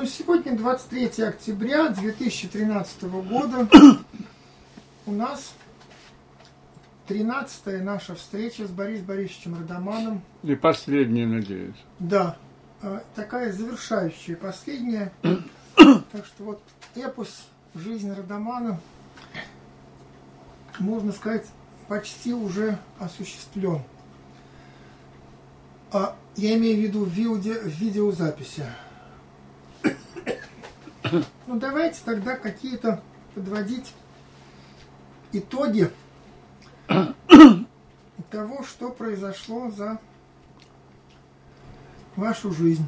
Ну, сегодня 23 октября 2013 года. У нас 13 наша встреча с Борисом Борисовичем Родоманом. И последняя, надеюсь. Да, а, такая завершающая, последняя. Так что вот эпос «Жизнь Родомана», можно сказать, почти уже осуществлен. А я имею в виду в видеозаписи. Ну давайте тогда какие-то подводить итоги того, что произошло за вашу жизнь.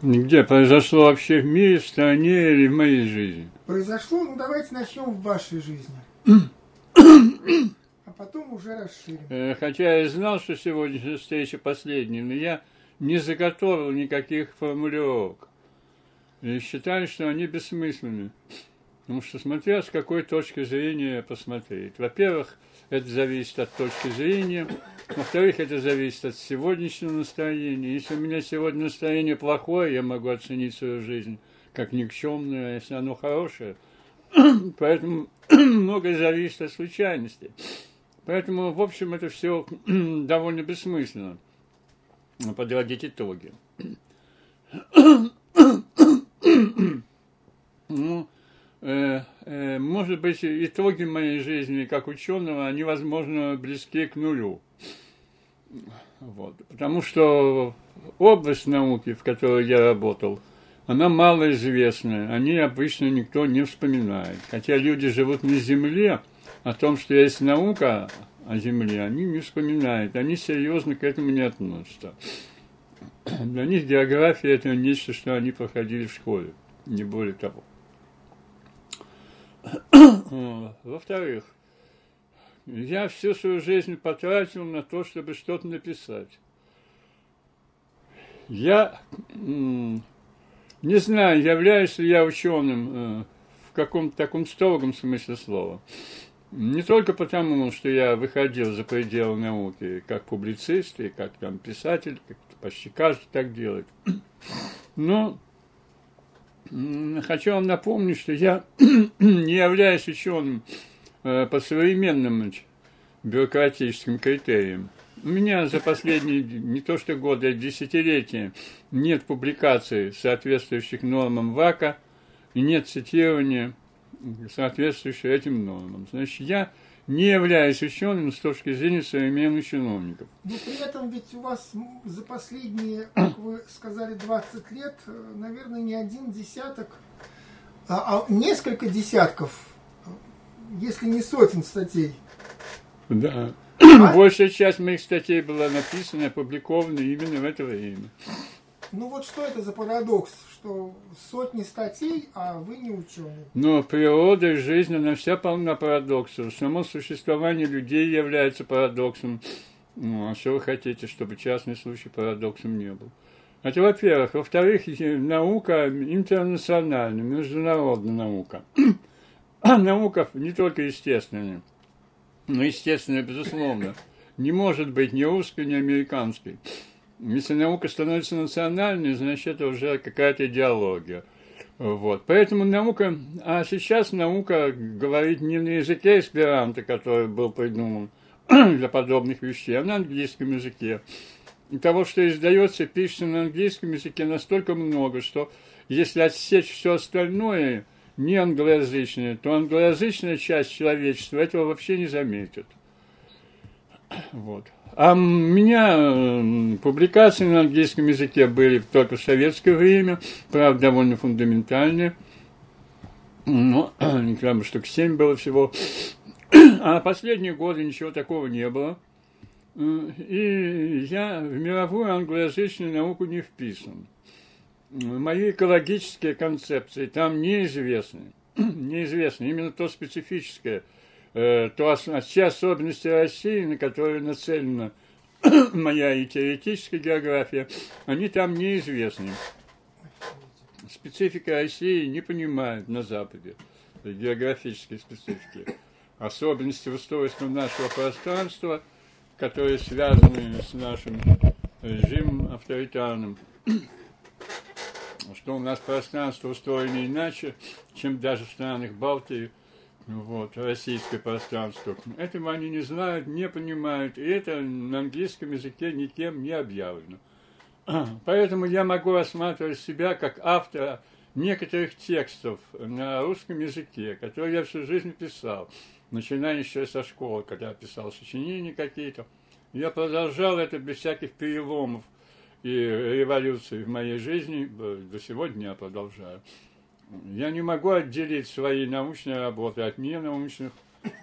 Где произошло вообще в мире, в стране или в моей жизни? Произошло, ну давайте начнем в вашей жизни. А потом уже расширим. Э, хотя я знал, что сегодняшняя встреча последняя, но я не заготовил никаких формулировок. И считаю, что они бессмысленны. Потому что смотря с какой точки зрения посмотреть. Во-первых, это зависит от точки зрения. Во-вторых, это зависит от сегодняшнего настроения. Если у меня сегодня настроение плохое, я могу оценить свою жизнь как никчемную, а если оно хорошее. Поэтому многое зависит от случайностей. Поэтому, в общем, это все довольно бессмысленно подводить итоги. Ну, э, э, может быть, итоги моей жизни как ученого, они, возможно, близки к нулю. Вот. Потому что область науки, в которой я работал, она малоизвестная, о ней обычно никто не вспоминает. Хотя люди живут на Земле, о том, что есть наука о Земле, они не вспоминают, они серьезно к этому не относятся. Для них география – это нечто, что они проходили в школе, не более того. Во-вторых, я всю свою жизнь потратил на то, чтобы что-то написать. Я не знаю, являюсь ли я ученым э, в каком-то таком строгом смысле слова. Не только потому, что я выходил за пределы науки, как публицист и как там писатель, как почти каждый так делает. Но хочу вам напомнить, что я не являюсь ученым э, по современным бюрократическим критериям. У меня за последние не то что годы, а десятилетия нет публикаций, соответствующих нормам ВАКа, и нет цитирования, соответствующих этим нормам. Значит, я не являюсь ученым с точки зрения современных чиновников. Но при этом ведь у вас за последние, как вы сказали, 20 лет, э, наверное, не один десяток, а, а несколько десятков, если не сотен статей. Да. А? Большая часть моих статей была написана, опубликована именно в это время. Ну вот что это за парадокс, что сотни статей, а вы не ученый? Но природа и жизнь, она вся полна парадоксов. Само существование людей является парадоксом. Ну, а что вы хотите, чтобы частный случай парадоксом не был? Это во-первых. Во-вторых, наука интернациональная, международная наука. наука не только естественная, но естественная, безусловно, не может быть ни русской, ни американской. Если наука становится национальной, значит, это уже какая-то идеология. Вот. Поэтому наука, а сейчас наука говорит не на языке эсперанто, который был придуман для подобных вещей, а на английском языке. И того, что издается, пишется на английском языке настолько много, что если отсечь все остальное, не англоязычное, то англоязычная часть человечества этого вообще не заметит. Вот. А у меня публикации на английском языке были только в советское время, правда, довольно фундаментальные. Но, не прямо штук семь было всего. А последние годы ничего такого не было. И я в мировую англоязычную науку не вписан. Мои экологические концепции там неизвестны. неизвестны. Именно то специфическое – Э, то те особенности России, на которые нацелена моя и теоретическая география, они там неизвестны. Специфика России не понимают на Западе, географические специфики. Особенности устройства нашего пространства, которые связаны с нашим режимом авторитарным. что у нас пространство устроено иначе, чем даже в странах Балтии, вот, российское пространство. Этого они не знают, не понимают, и это на английском языке никем не объявлено. Поэтому я могу рассматривать себя как автора некоторых текстов на русском языке, которые я всю жизнь писал, начиная еще со школы, когда писал сочинения какие-то. Я продолжал это без всяких переломов и революций в моей жизни, до сегодня я продолжаю. Я не могу отделить свои научные работы от ненаучных,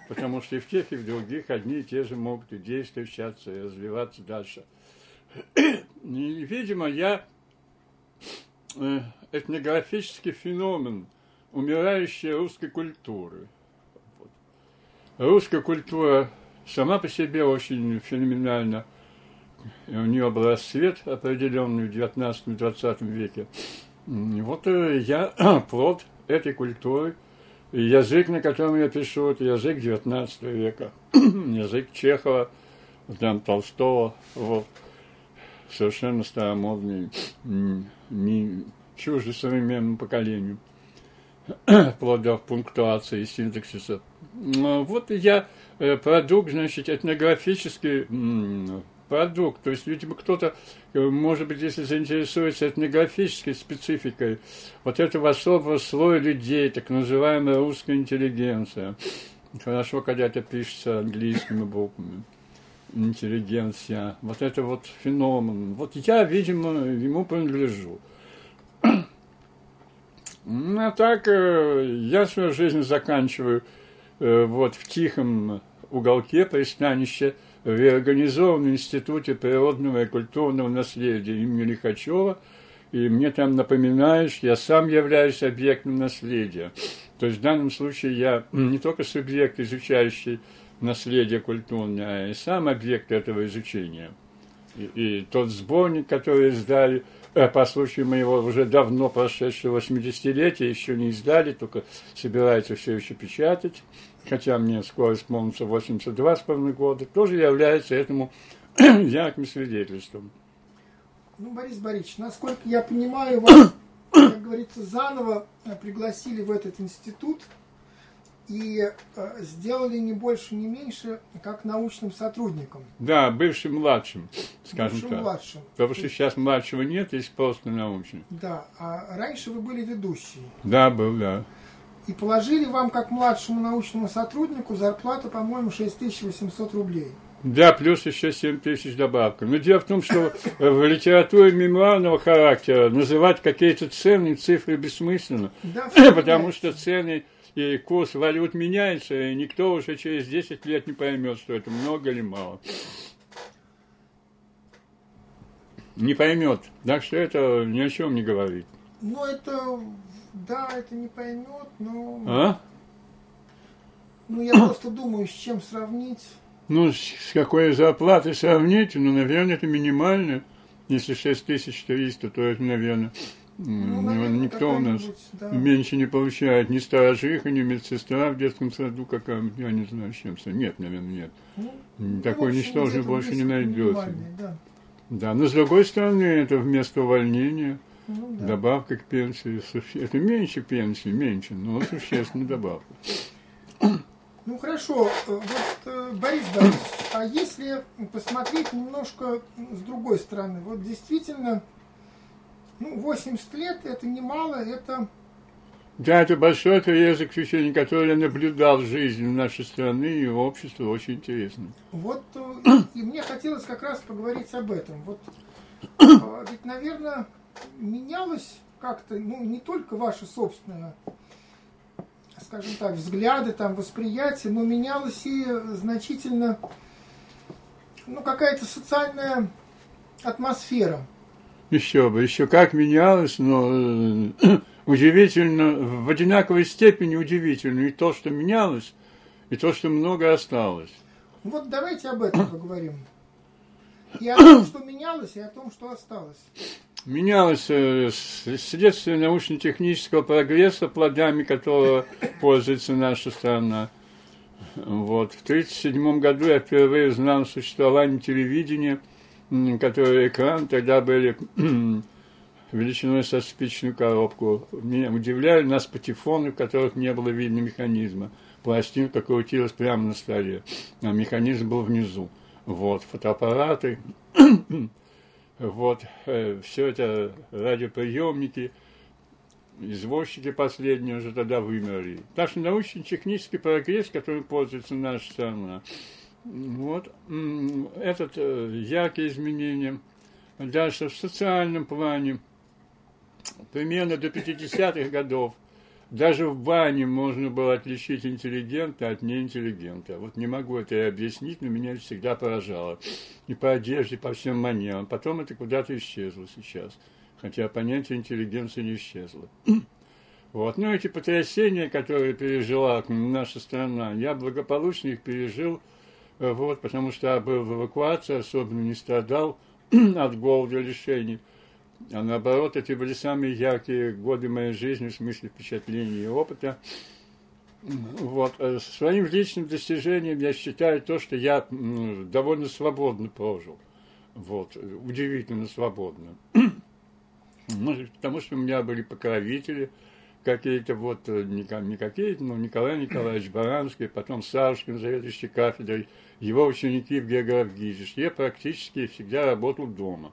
потому что и в тех, и в других одни и те же могут и действовать, и развиваться дальше. И, видимо, я э, этнографический феномен умирающей русской культуры. Русская культура сама по себе очень феноменальна. И у нее был расцвет определенный в 19-20 веке. Вот э, я плод этой культуры. Язык, на котором я пишу, это язык 19 века. язык Чехова, там Толстого. Вот. Совершенно старомодный, не, чужды современному поколению, вплоть до пунктуации и синтаксиса. Вот я э, продукт, значит, этнографический продукт. То есть, видимо, кто-то, э, может быть, если заинтересуется этнографической спецификой вот этого особого слоя людей, так называемая русская интеллигенция. Хорошо, когда это пишется английскими буквами. Интеллигенция. Вот это вот феномен. Вот я, видимо, ему принадлежу. Ну, а так, э, я свою жизнь заканчиваю э, вот в тихом уголке пристанища в Институте природного и культурного наследия имени Лихачева, и мне там напоминают, что я сам являюсь объектом наследия. То есть в данном случае я не только субъект, изучающий наследие культурное, а и сам объект этого изучения. И, и тот сборник, который издали – Э, по случаю моего уже давно прошедшего 80-летия, еще не издали, только собирается все еще печатать, хотя мне скоро исполнится 82 с половиной года, тоже является этому ярким свидетельством. Ну, Борис Борисович, насколько я понимаю, вас, как говорится, заново пригласили в этот институт – и э, сделали не больше, не меньше, как научным сотрудником. Да, бывшим младшим, скажем бывшим так. младшим. Потому что сейчас младшего нет, есть просто научный. Да, а раньше вы были ведущие. Да, был, да. И положили вам, как младшему научному сотруднику, зарплату, по-моему, 6800 рублей. Да, плюс еще 7 тысяч добавка. Но дело в том, что в литературе мемуарного характера называть какие-то цены, цифры бессмысленно. Да, потому что цены и курс валют меняется, и никто уже через 10 лет не поймет, что это много или мало. Не поймет. Так что это ни о чем не говорит. Ну, это, да, это не поймет, но... А? Ну, я просто думаю, с чем сравнить. Ну, с какой зарплатой сравнить? Ну, наверное, это минимально. Если 6300, то это, наверное, ну, наверное, никто у нас да. меньше не получает, ни сторожиха, ни медсестра в детском саду, какая, я не знаю, с чем. Нет, наверное, нет. Ну, Такой ну, ничтожный больше не найдется. Да. да, но с другой стороны, это вместо увольнения ну, да. добавка к пенсии. Это меньше пенсии, меньше, но существенная добавка. Ну хорошо, вот э, Борис Борисович, а если посмотреть немножко с другой стороны, вот действительно ну, 80 лет это немало, это... Да, это большое отрезок заключение, которое я наблюдал в жизни нашей страны и общества, очень интересно. Вот, э, и, мне хотелось как раз поговорить об этом. Вот, э, ведь, наверное, менялось как-то, ну, не только ваше собственное, скажем так, взгляды, там, восприятие, но менялось и значительно, ну, какая-то социальная атмосфера еще бы, еще как менялось, но э, удивительно, в одинаковой степени удивительно и то, что менялось, и то, что много осталось. Вот давайте об этом поговорим. И о том, что менялось, и о том, что осталось. Менялось э, следствие научно-технического прогресса, плодами которого пользуется наша страна. Вот. В 1937 году я впервые узнал о существовании телевидения – которые экран, тогда были величиной со спичную коробку. Меня удивляли нас патефоны, в которых не было видно механизма. Пластинка крутилась прямо на столе, а механизм был внизу. Вот, фотоаппараты, вот, э, все это радиоприемники, извозчики последние уже тогда вымерли. Так что научно-технический прогресс, которым пользуется наша страна, вот, этот э, яркие изменения. Дальше в социальном плане, примерно до 50-х годов, даже в бане можно было отличить интеллигента от неинтеллигента. Вот не могу это и объяснить, но меня это всегда поражало. И по одежде, по всем манерам. Потом это куда-то исчезло сейчас. Хотя понятие интеллигенции не исчезло. Вот. Ну, эти потрясения, которые пережила наша страна, я благополучно их пережил, вот, потому что я был в эвакуации, особенно не страдал от голода, лишений. А наоборот, эти были самые яркие годы моей жизни в смысле впечатлений и опыта. Вот. Э, своим личным достижением я считаю то, что я довольно свободно прожил. Вот. Удивительно свободно. Может, потому что у меня были покровители, какие-то вот, э, не какие-то, но Николай Николаевич Баранский, потом Савушкин, заведующий кафедрой, его ученики в Географии. Я практически всегда работал дома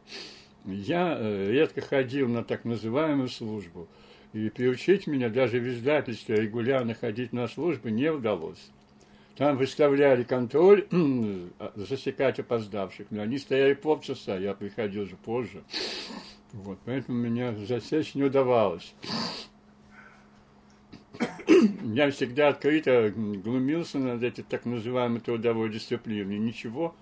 я э, редко ходил на так называемую службу. И приучить меня даже в издательстве регулярно ходить на службу не удалось. Там выставляли контроль, засекать опоздавших. Но они стояли полчаса, я приходил же позже. Вот, поэтому меня засечь не удавалось. Я всегда открыто глумился над этой так называемой трудовой дисциплиной. Ничего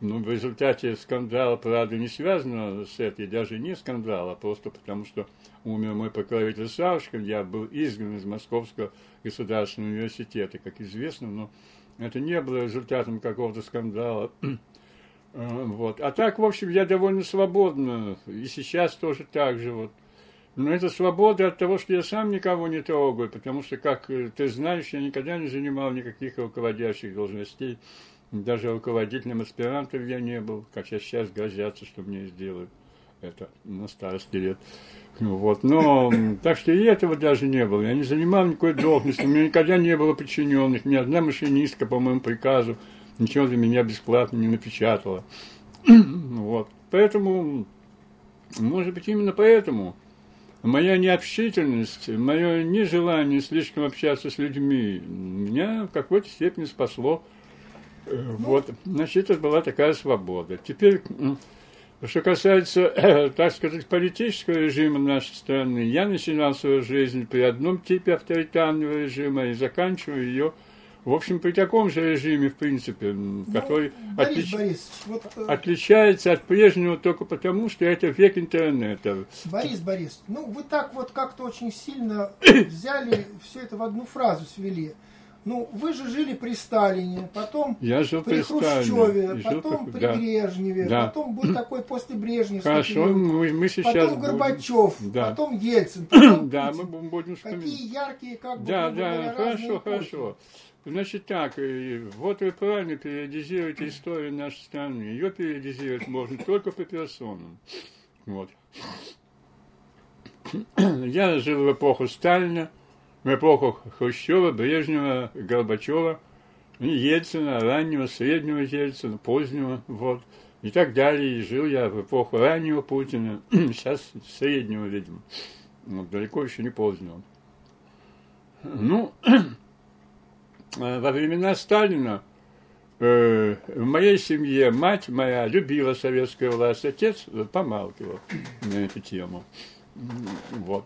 ну, в результате скандала, правда, не связано с этой, даже не скандала, а просто потому, что умер мой покровитель Савушкин, я был изгнан из Московского государственного университета, как известно, но это не было результатом какого-то скандала. Э, вот. А так, в общем, я довольно свободно, и сейчас тоже так же. Вот. Но это свобода от того, что я сам никого не трогаю, потому что, как ты знаешь, я никогда не занимал никаких руководящих должностей. Даже руководителем аспирантов я не был, хотя сейчас грозятся, что мне сделают это на старости лет. Ну, вот. Но так что и этого даже не было. Я не занимал никакой должности, у меня никогда не было подчиненных, ни одна машинистка по моему приказу ничего для меня бесплатно не напечатала. вот. Поэтому, может быть, именно поэтому моя необщительность, мое нежелание слишком общаться с людьми меня в какой-то степени спасло вот, значит, это была такая свобода. Теперь, что касается, так сказать, политического режима нашей страны, я начинал свою жизнь при одном типе авторитарного режима и заканчиваю ее в общем, при таком же режиме, в принципе, ну, который Борис, отлич... Борис, вот, э, отличается от прежнего только потому, что это век интернета. Борис, Борис, ну вы так вот как-то очень сильно взяли все это в одну фразу свели. Ну, вы же жили при Сталине, потом Я жил при, при Хрущеве, потом при, при да. Брежневе, да. потом был такой после Брежневский Хорошо, период, мы, мы сейчас потом Горбачев, да. потом Ельцин, потом Да, мы будем вспоминать. Какие яркие, как бы, Да, да, хорошо, хорошо. Значит так, э, вот вы правильно периодизируете историю нашей страны. Ее периодизировать можно только по персонам. Вот. Я жил в эпоху Сталина, в эпоху Хрущева, Брежнева, Горбачева, Ельцина, раннего, среднего Ельцина, позднего, вот, и так далее. И жил я в эпоху раннего Путина, сейчас среднего, видимо, вот, далеко еще не позднего. Ну, во времена Сталина э, в моей семье мать моя любила советскую власть, отец помалкивал на эту тему. Вот.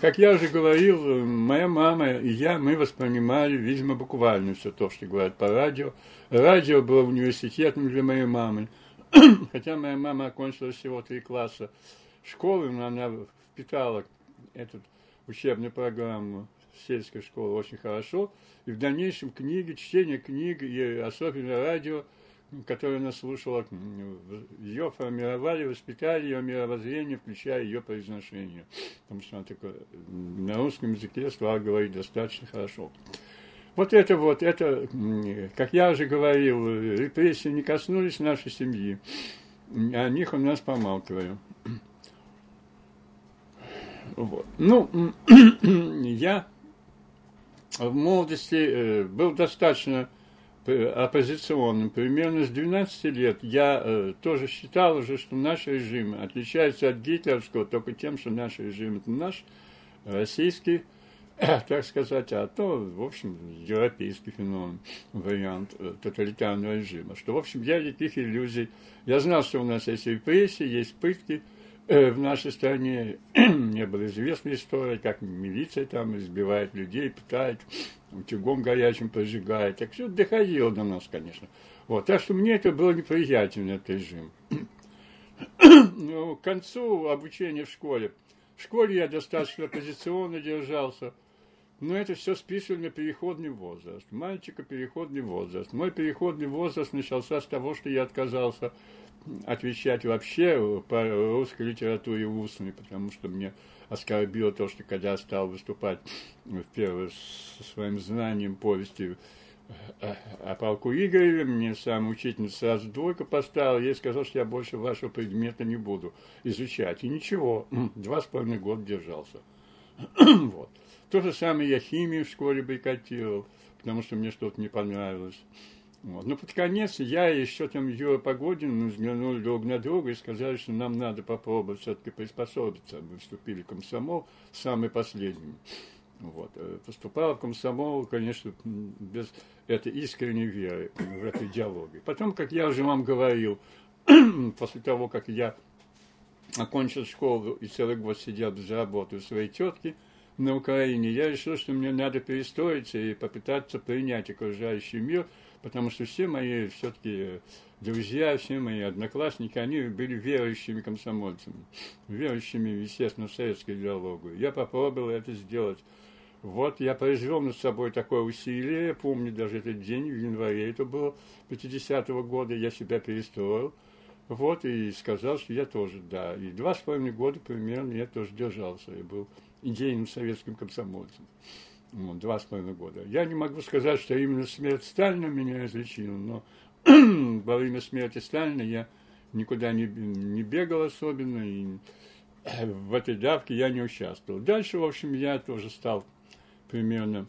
Как я уже говорил, моя мама и я, мы воспринимали, видимо, буквально все то, что говорят по радио. Радио было университетом для моей мамы. Хотя моя мама окончила всего три класса школы, но она впитала эту учебную программу сельской школы очень хорошо. И в дальнейшем книги, чтение книг и особенно радио – которую она слушала, ее формировали, воспитали ее мировоззрение, включая ее произношение. Потому что она такое, на русском языке стала говорить достаточно хорошо. Вот это вот, это, как я уже говорил, репрессии не коснулись нашей семьи. О них у нас помалкивали. Вот. Ну, я в молодости э, был достаточно оппозиционным. Примерно с 12 лет я э, тоже считал уже, что наш режим отличается от гитлеровского только тем, что наш режим это наш российский, так сказать, а то, в общем, европейский феномен, вариант тоталитарного режима. Что, в общем, я никаких иллюзий. Я знал, что у нас есть репрессии, есть пытки – Э, в нашей стране не было известной истории, как милиция там избивает людей, пытает, утюгом горячим прожигает. Так все доходило до нас, конечно. Вот, так что мне это было неприятен, этот режим. ну, к концу обучения в школе. В школе я достаточно позиционно держался. Но это все списывали на переходный возраст. Мальчика переходный возраст. Мой переходный возраст начался с того, что я отказался отвечать вообще по русской литературе устной, потому что мне оскорбило то, что когда я стал выступать впервые со своим знанием повести э, о полку Игореве, мне сам учитель сразу двойку поставил, я сказал, что я больше вашего предмета не буду изучать. И ничего, два с половиной года держался. вот. То же самое я химию в школе бойкотировал, потому что мне что-то не понравилось. Вот. Ну, под конец я еще там Юра Погодин взглянули друг на друга и сказали, что нам надо попробовать все-таки приспособиться. Мы вступили в комсомол самый последний. Вот. Э, поступал в комсомол, конечно, без этой искренней веры в эту идеологию. Потом, как я уже вам говорил, после того, как я окончил школу и целый год сидел без работы у своей тетки на Украине, я решил, что мне надо перестроиться и попытаться принять окружающий мир – потому что все мои все-таки друзья, все мои одноклассники, они были верующими комсомольцами, верующими, естественно, в советскую идеологию. Я попробовал это сделать. Вот я произвел над собой такое усилие, помню даже этот день, в январе это было, 50-го года, я себя перестроил. Вот, и сказал, что я тоже, да. И два с половиной года примерно я тоже держался. Я был идейным советским комсомольцем два с половиной года. Я не могу сказать, что именно смерть Сталина меня излечила, но во время смерти Сталина я никуда не, не бегал особенно, и в этой давке я не участвовал. Дальше, в общем, я тоже стал примерно,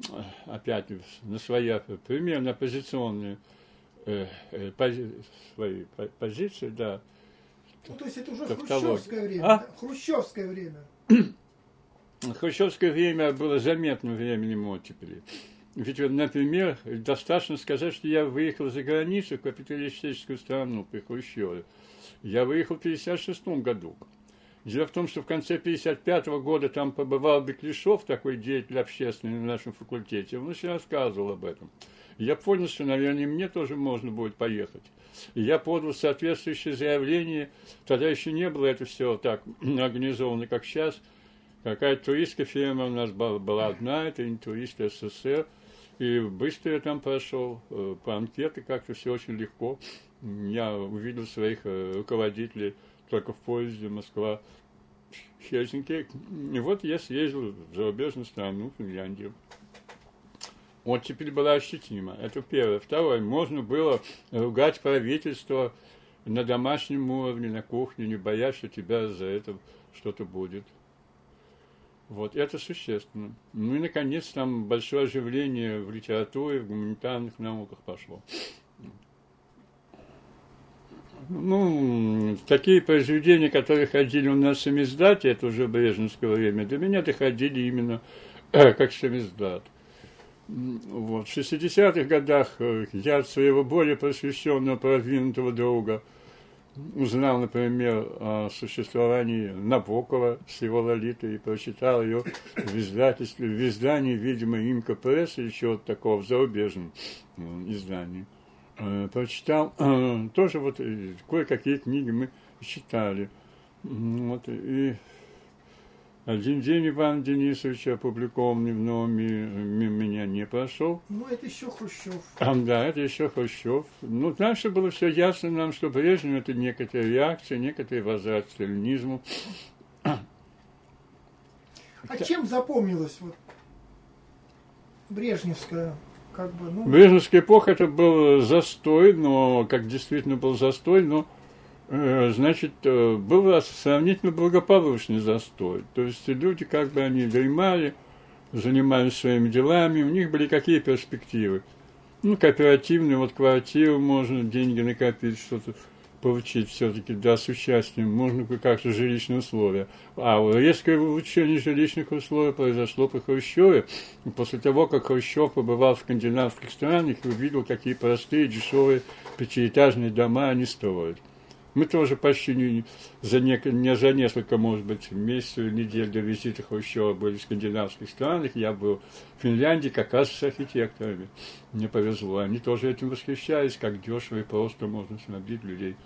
опять на свои примерно оппозиционные э, э, пози, свои позиции, да. Ну, то есть это уже хрущевское время, а? хрущевское время. Хрущевское время было заметным временем оттепели. Ведь, например, достаточно сказать, что я выехал за границу в капиталистическую страну при Хрущеве. Я выехал в 1956 году. Дело в том, что в конце 1955 года там побывал Беклишов, такой деятель общественный на нашем факультете. Он очень рассказывал об этом. Я понял, что, наверное, мне тоже можно будет поехать. И я подал соответствующее заявление. Тогда еще не было это все так организовано, как сейчас – Какая туристская фирма у нас была, одна, это интурист СССР. И быстро я там прошел, э, по анкете как-то все очень легко. Я увидел своих э, руководителей только в поезде Москва, Хельсинки. И вот я съездил в зарубежную страну, Финляндию. Вот теперь была ощутима. Это первое. Второе. Можно было ругать правительство на домашнем уровне, на кухне, не боясь, что тебя за это что-то будет. Вот, это существенно. Ну и, наконец, там большое оживление в литературе, в гуманитарных науках пошло. Ну, такие произведения, которые ходили у нас в самиздате, это уже брежневское время, до меня доходили именно э, как самиздат. Вот. В 60-х годах э, я от своего более просвещенного, продвинутого друга – узнал, например, о существовании Набокова с его Лолитой и прочитал ее в издательстве, в издании, видимо, Имка Пресс или чего-то такого, в зарубежном э, издании. Э, прочитал, э, тоже вот кое-какие книги мы читали. Вот, и один день Иван Денисович опубликованный в новом мире меня не прошел. Ну, это еще Хрущев. А, да, это еще Хрущев. Ну, дальше было все ясно нам, что Брежнев это некоторая реакция, некоторый возврат к сталинизму. А чем запомнилась вот Брежневская как бы, ну... Брежневская эпоха это был застой, но как действительно был застой, но э, значит, э, был сравнительно благополучный застой. То есть люди как бы они дремали, занимались своими делами, у них были какие перспективы. Ну, кооперативные, вот квартиру можно, деньги накопить, что-то получить все-таки, да, с участием, можно как-то жилищные условия. А резкое улучшение жилищных условий произошло при Хрущеве. После того, как Хрущев побывал в скандинавских странах и увидел, какие простые, дешевые пятиэтажные дома они строят. Мы тоже почти не за, не, не за несколько, может быть, месяцев, недель до визита Хрущева были в скандинавских странах. Я был в Финляндии как раз с архитекторами. Мне повезло. Они тоже этим восхищались, как дешево и просто можно снабдить людей.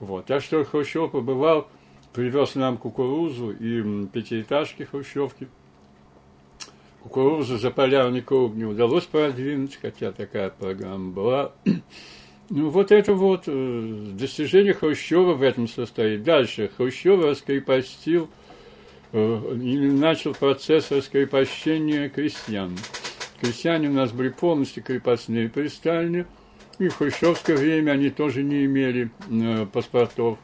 Вот. Так что Хрущев побывал, привез нам кукурузу и пятиэтажки хрущевки. Кукурузу за полярный круг не удалось продвинуть, хотя такая программа была. Ну, вот это вот э, достижение Хрущева в этом состоит. Дальше Хрущев раскрепостил э, начал процесс раскрепощения крестьян. Крестьяне у нас были полностью крепостные при Сталине, и в хрущевское время они тоже не имели э, паспортов.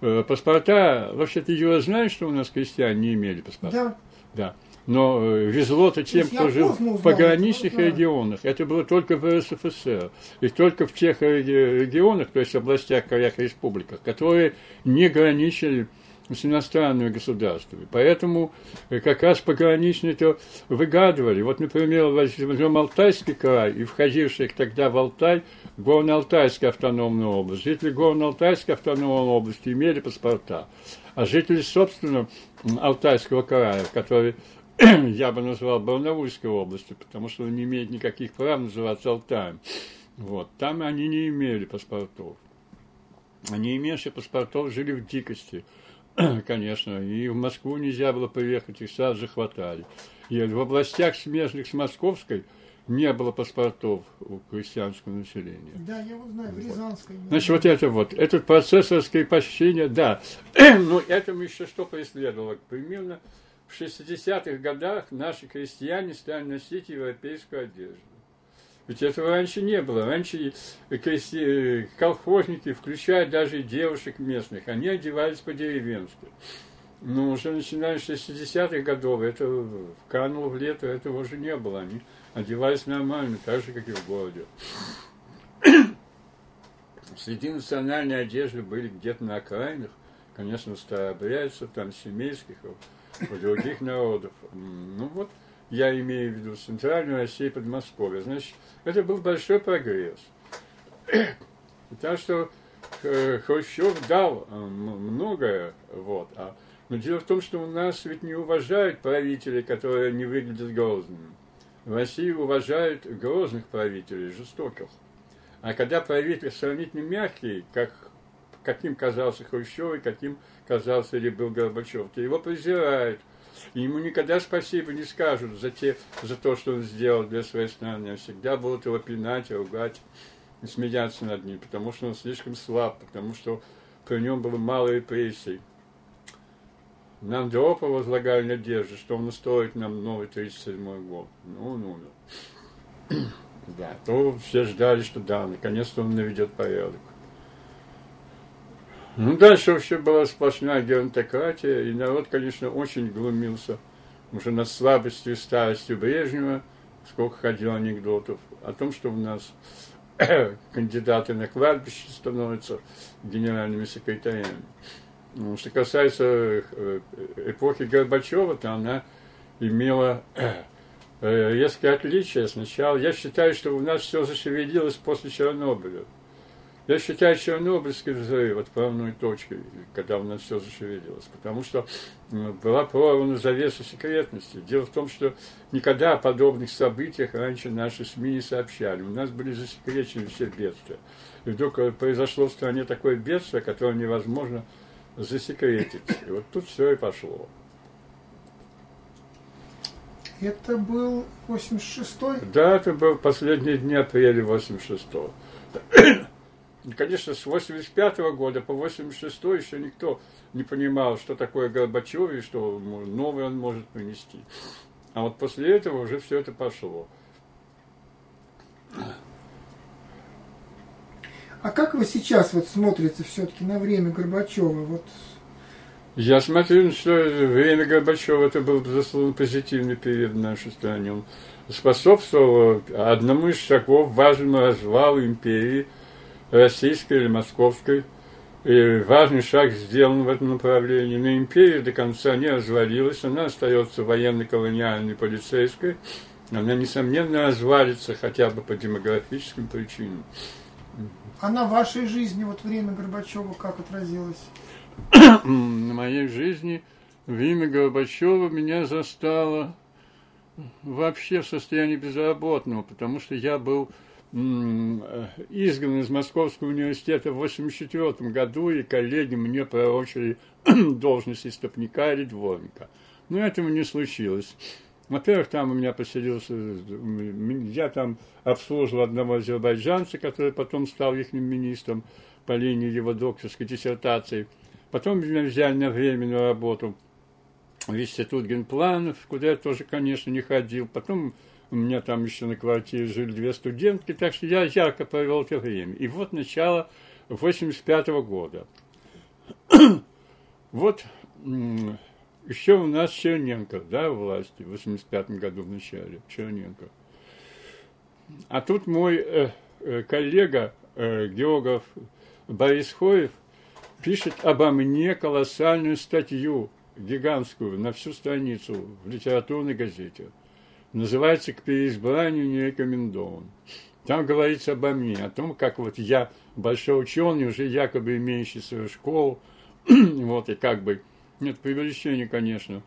Э, паспорта, вообще-то, Юра, знаешь, что у нас крестьяне не имели паспорта? Да. Да но э, везло то тем, кто жил в пограничных регионах. Это было только в РСФСР. И только в тех регионах, то есть областях, краях, республиках, которые не граничили с иностранными государствами. Поэтому э, как раз пограничные-то выгадывали. Вот, например, возьмем Алтайский край и входивших тогда в Алтай Горно-Алтайская автономная область. Жители Горно-Алтайской автономной области имели паспорта. А жители, собственно, Алтайского края, которые я бы назвал Барнаульской областью, потому что он не имеет никаких прав называться Алтаем. Вот. Там они не имели паспортов. Они, имевшие паспортов, жили в дикости, конечно. И в Москву нельзя было приехать, их сразу же хватали. И в областях, смежных с Московской, не было паспортов у крестьянского населения. Да, я его знаю, в Рязанской. Значит, вот это вот, этот процесс раскрепощения, да. Ну, этому еще что преследовало? Примерно в 60-х годах наши крестьяне стали носить европейскую одежду. Ведь этого раньше не было. Раньше крести... колхозники, включая даже девушек местных, они одевались по-деревенски. Но уже начиная с 60-х годов, это кануло в лето, этого уже не было. Они одевались нормально, так же, как и в городе. Среди национальной одежды были где-то на окраинах, конечно, старообрядцев, там, семейских, у других народов. Ну вот, я имею в виду Центральную Россию и Подмосковье. Значит, это был большой прогресс. Так что э, Хрущев дал э, многое, вот. А, но дело в том, что у нас ведь не уважают правителей, которые не выглядят грозными. В России уважают грозных правителей, жестоких. А когда правитель сравнительно мягкий, как, каким казался Хрущев и каким казался или был Горбачев, то его презирают. И ему никогда спасибо не скажут за, те, за то, что он сделал для своей страны. А всегда будут его пинать, ругать и смеяться над ним, потому что он слишком слаб, потому что при нем было мало репрессий. Нам Андропа возлагали надежды, что он устроит нам новый 37 год. Ну, ну, ну. Да, то все ждали, что да, наконец-то он наведет порядок. Ну, дальше вообще была сплошная геронтократия, и народ, конечно, очень глумился уже над слабостью и старостью Брежнева, сколько ходило анекдотов о том, что у нас кандидаты на кладбище становятся генеральными секретарями. Ну, что касается э, эпохи Горбачева, то она имела э, резкое отличие сначала. Я считаю, что у нас все зашевелилось после Чернобыля. Я считаю Чернобыльский взрыв отправной точкой, когда у нас все зашевелилось, потому что была прорвана завеса секретности. Дело в том, что никогда о подобных событиях раньше наши СМИ не сообщали. У нас были засекречены все бедствия. И вдруг э, произошло в стране такое бедствие, которое невозможно засекретить. И вот тут все и пошло. Это был 86-й? Да, это был последние дни апреля 86-го. Конечно, с 85 -го года по 86 еще никто не понимал, что такое Горбачев и что новый он может принести. А вот после этого уже все это пошло. А как вы сейчас вот смотрите все-таки на время Горбачева? Вот я смотрю, что время Горбачева это был, безусловно, позитивный период в нашей стране. Он способствовал одному из шагов важному развалу империи российской или московской. И важный шаг сделан в этом направлении. Но империя до конца не развалилась, она остается военно-колониальной, полицейской. Она, несомненно, развалится хотя бы по демографическим причинам. А на вашей жизни вот время Горбачева как отразилось? на моей жизни время Горбачева меня застало вообще в состоянии безработного, потому что я был изгнан из Московского университета в 1984 году, и коллеги мне пророчили должность истопника или дворника. Но этого не случилось. Во-первых, там у меня поселился, я там обслуживал одного азербайджанца, который потом стал их министром по линии его докторской диссертации – Потом меня взяли на временную работу в институт генпланов, куда я тоже, конечно, не ходил. Потом у меня там еще на квартире жили две студентки, так что я ярко провел это время. И вот начало 85 -го года. вот еще у нас Черненко, да, власти, в 85 году в начале, Черненко. А тут мой э, э, коллега, э, географ Борис Хоев – пишет обо мне колоссальную статью, гигантскую, на всю страницу в литературной газете. Называется «К переизбранию не рекомендован». Там говорится обо мне, о том, как вот я большой ученый, уже якобы имеющий свою школу, вот, и как бы, нет, преувеличение, конечно.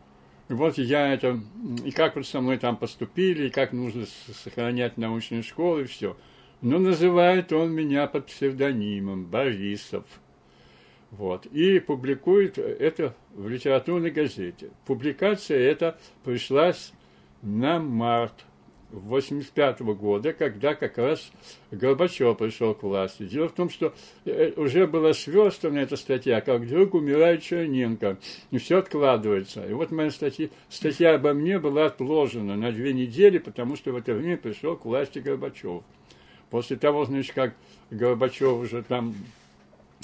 Вот я это, и как вот со мной там поступили, и как нужно сохранять научную школу, и все. Но называет он меня под псевдонимом Борисов – вот, и публикует это в литературной газете. Публикация эта пришлась на март 1985 года, когда как раз Горбачев пришел к власти. Дело в том, что э, уже была сверстана эта статья, как вдруг умирает Черненко, и все откладывается. И вот моя статья, статья обо мне была отложена на две недели, потому что в это время пришел к власти Горбачев. После того, значит, как Горбачев уже там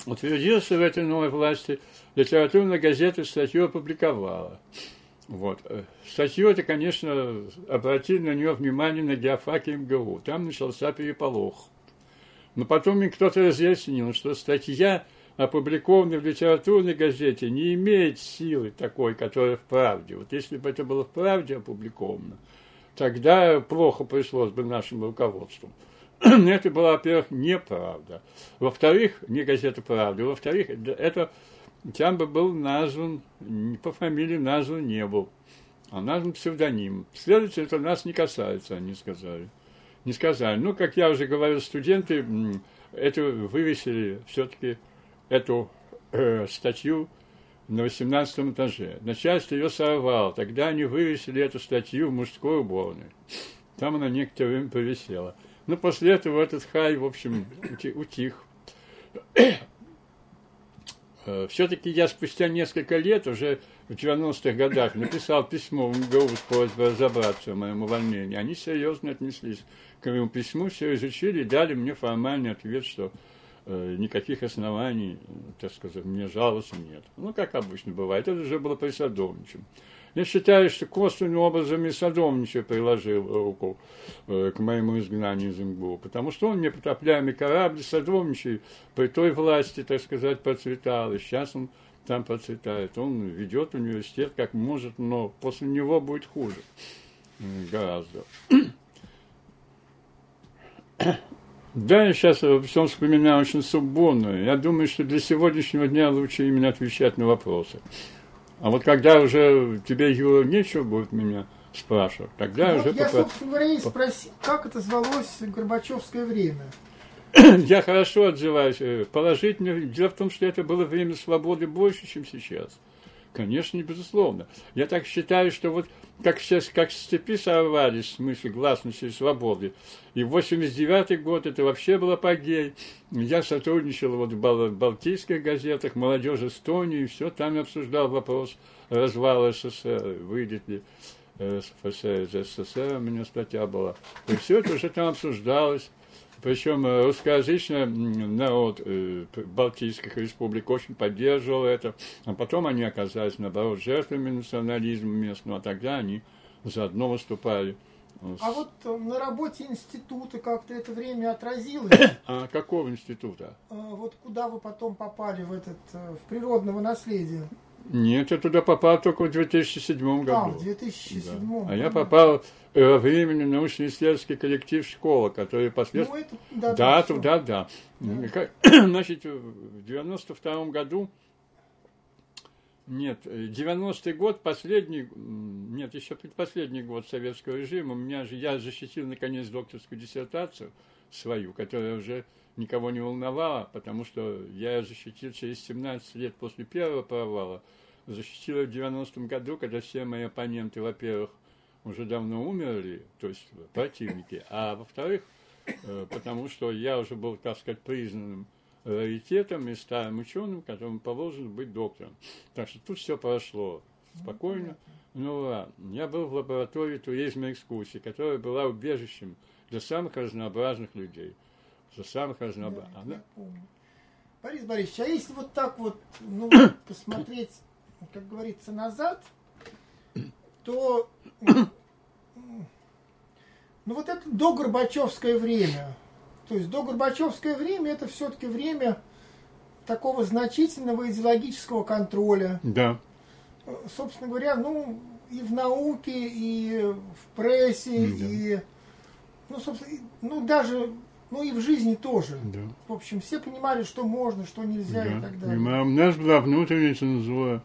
утвердился в этой новой власти, литературная газета статью опубликовала. Вот. Статью это, конечно, обратили на нее внимание на геофаке МГУ. Там начался переполох. Но потом мне кто-то разъяснил, что статья, опубликованная в литературной газете, не имеет силы такой, которая в правде. Вот если бы это было в правде опубликовано, тогда плохо пришлось бы нашему руководству. это была, во-первых, неправда. Во-вторых, не газета «Правда». Во-вторых, это там бы был назван, по фамилии назван не был, а назван псевдоним. Следовательно, это нас не касается, они сказали. Не сказали. Ну, как я уже говорил, студенты это вывесили все-таки эту э, статью на 18 этаже. Начальство ее сорвало. Тогда они вывесили эту статью в мужской уборной. Там она некоторое время повисела. Но после этого этот хай, в общем, утих. Э, Все-таки я спустя несколько лет, уже в 90-х годах, написал письмо в МГУ с просьбой разобраться в моем увольнении. Они серьезно отнеслись к моему письму, все изучили и дали мне формальный ответ, что э, никаких оснований, так сказать, мне жаловаться нет. Ну, как обычно бывает. Это уже было при Садовничем. Я считаю, что косвенным образом и Садовничий приложил руку э, к моему изгнанию из МГУ, потому что он непотопляемый корабль Садовничий при той власти, так сказать, процветал, и сейчас он там процветает. Он ведет университет как может, но после него будет хуже гораздо. Да, я сейчас во всем вспоминаю очень суббонно. Я думаю, что для сегодняшнего дня лучше именно отвечать на вопросы. А вот когда уже тебе, Юра, нечего будет меня спрашивать, тогда вот уже... Я, попро... собственно говоря, и спросил, как это звалось Горбачевское время? я хорошо отзываюсь. Э, положительно. Дело в том, что это было время свободы больше, чем сейчас. Конечно, безусловно. Я так считаю, что вот как сейчас, как с цепи сорвались, в смысле гласности и свободы. И 89 год это вообще был апогей. Я сотрудничал вот в Бал- балтийских газетах, молодежь Эстонии, и все, там обсуждал вопрос развала СССР, выйдет ли СФСР из СССР, у меня статья была. И все это уже там обсуждалось. Причем э, русскоязычный народ э, Балтийских республик очень поддерживал это, а потом они оказались, наоборот, жертвами национализма местного, а тогда они заодно выступали. А вот э, на работе института как-то это время отразилось? А какого института? Вот куда вы потом попали в этот, в природного наследия? Нет, я туда попал только в 2007 году. А, в 2007. Да. А я попал во времени научно-исследовательский коллектив школа, который последовательно... Ну, это, да, да, туда, да. да. Значит, в 92 году нет, 90-й год, последний, нет, еще предпоследний год советского режима, у меня же, я защитил, наконец, докторскую диссертацию свою, которая уже никого не волновала, потому что я защитил через 17 лет после первого провала, защитил в 90-м году, когда все мои оппоненты, во-первых, уже давно умерли, то есть противники, а во-вторых, э, потому что я уже был, так сказать, признанным раритетом и старым ученым, которому положено быть доктором. Так что тут все прошло спокойно. Ну, я был в лаборатории туризма и экскурсий, которая была убежищем для самых разнообразных людей. Самых разнообразных. Да, Она... Борис Борисович, а если вот так вот ну, посмотреть, как говорится, назад, то ну вот это до Горбачевское время – то есть до Горбачевское время это все-таки время такого значительного идеологического контроля. Да. Собственно говоря, ну, и в науке, и в прессе, да. и, ну, собственно, ну, даже, ну, и в жизни тоже. Да. В общем, все понимали, что можно, что нельзя да. и так далее. И у нас была внутренняя цензура.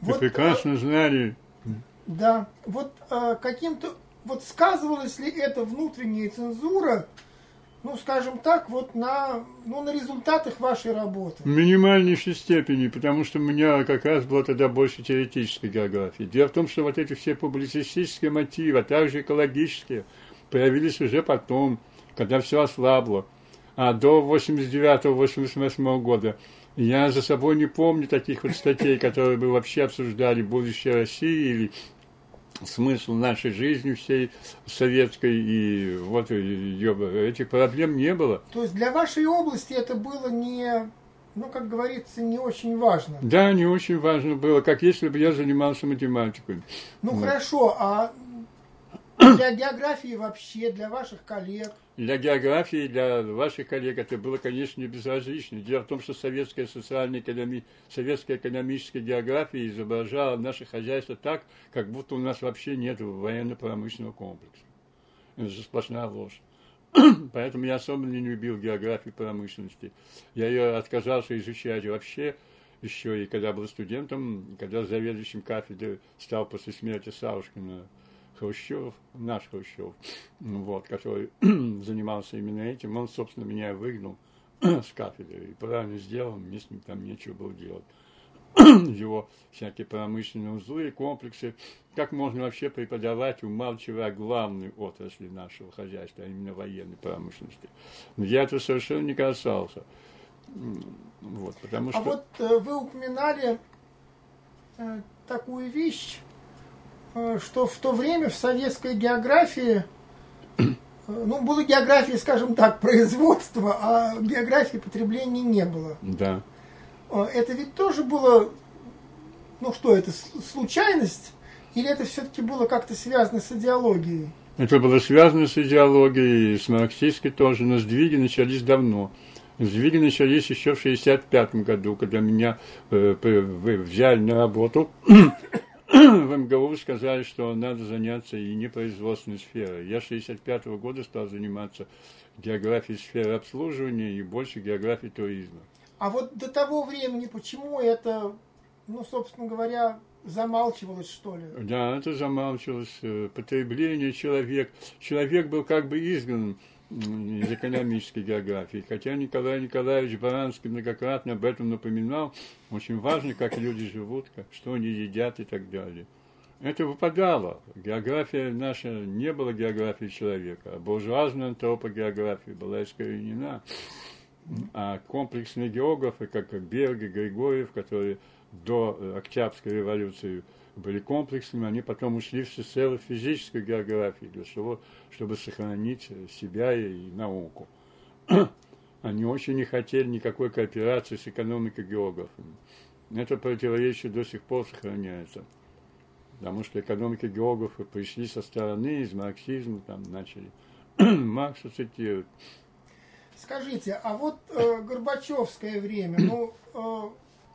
Вот, Вы прекрасно знали. Да. Вот а, каким-то, вот сказывалась ли эта внутренняя цензура ну, скажем так, вот на, ну, на результатах вашей работы? В минимальнейшей степени, потому что у меня как раз была тогда больше теоретической географии. Дело в том, что вот эти все публицистические мотивы, а также экологические, появились уже потом, когда все ослабло. А до 89-88 года я за собой не помню таких вот статей, которые бы вообще обсуждали будущее России или смысл нашей жизни всей советской, и вот ее, этих проблем не было. То есть для вашей области это было не, ну, как говорится, не очень важно? Да, не очень важно было, как если бы я занимался математикой. Ну, вот. хорошо, а для географии вообще, для ваших коллег? Для географии, для ваших коллег это было, конечно, не безразлично. Дело в том, что советская социальная экономи... советская экономическая география изображала наше хозяйство так, как будто у нас вообще нет военно-промышленного комплекса. Это же сплошная ложь. Поэтому я особо не любил географию промышленности. Я ее отказался изучать вообще еще и когда был студентом, когда заведующим кафедры стал после смерти Савушкина Хрущев, наш Хрущев, вот, который занимался именно этим, он, собственно, меня выгнал с кафедры. И правильно сделал, мне с ним там нечего было делать. Его всякие промышленные узлы и комплексы. Как можно вообще преподавать, умалчивая главной отрасли нашего хозяйства, а именно военной промышленности. Но я этого совершенно не касался. Вот, потому а что... А вот э, вы упоминали э, такую вещь, что в то время в советской географии, э, ну, была география, скажем так, производства, а географии потребления не было. Да. Э, это ведь тоже было, ну что, это случайность? Или это все-таки было как-то связано с идеологией? Это было связано с идеологией, с марксистской тоже, но сдвиги начались давно. Сдвиги начались еще в 1965 году, когда меня э, взяли на работу в МГУ сказали, что надо заняться и непроизводственной сферой. Я 65 -го года стал заниматься географией сферы обслуживания и больше географией туризма. А вот до того времени почему это, ну, собственно говоря, замалчивалось, что ли? Да, это замалчивалось. Э, потребление человек. Человек был как бы изгнан из экономической географии. Хотя Николай Николаевич Баранский многократно об этом напоминал, очень важно, как люди живут, как, что они едят и так далее. Это выпадало. География наша не была географией человека, а буржуазная антропогеография была искоренена. А комплексные географы, как Берг и Григорьев, которые до Октябрьской революции были комплексными, они потом ушли в целую физическую географию для того, чтобы сохранить себя и науку. они очень не хотели никакой кооперации с экономикой географами. Это противоречие до сих пор сохраняется. Потому что экономика географы пришли со стороны, из марксизма, там начали Маркса цитировать. Скажите, а вот э, Горбачевское время, ну, э,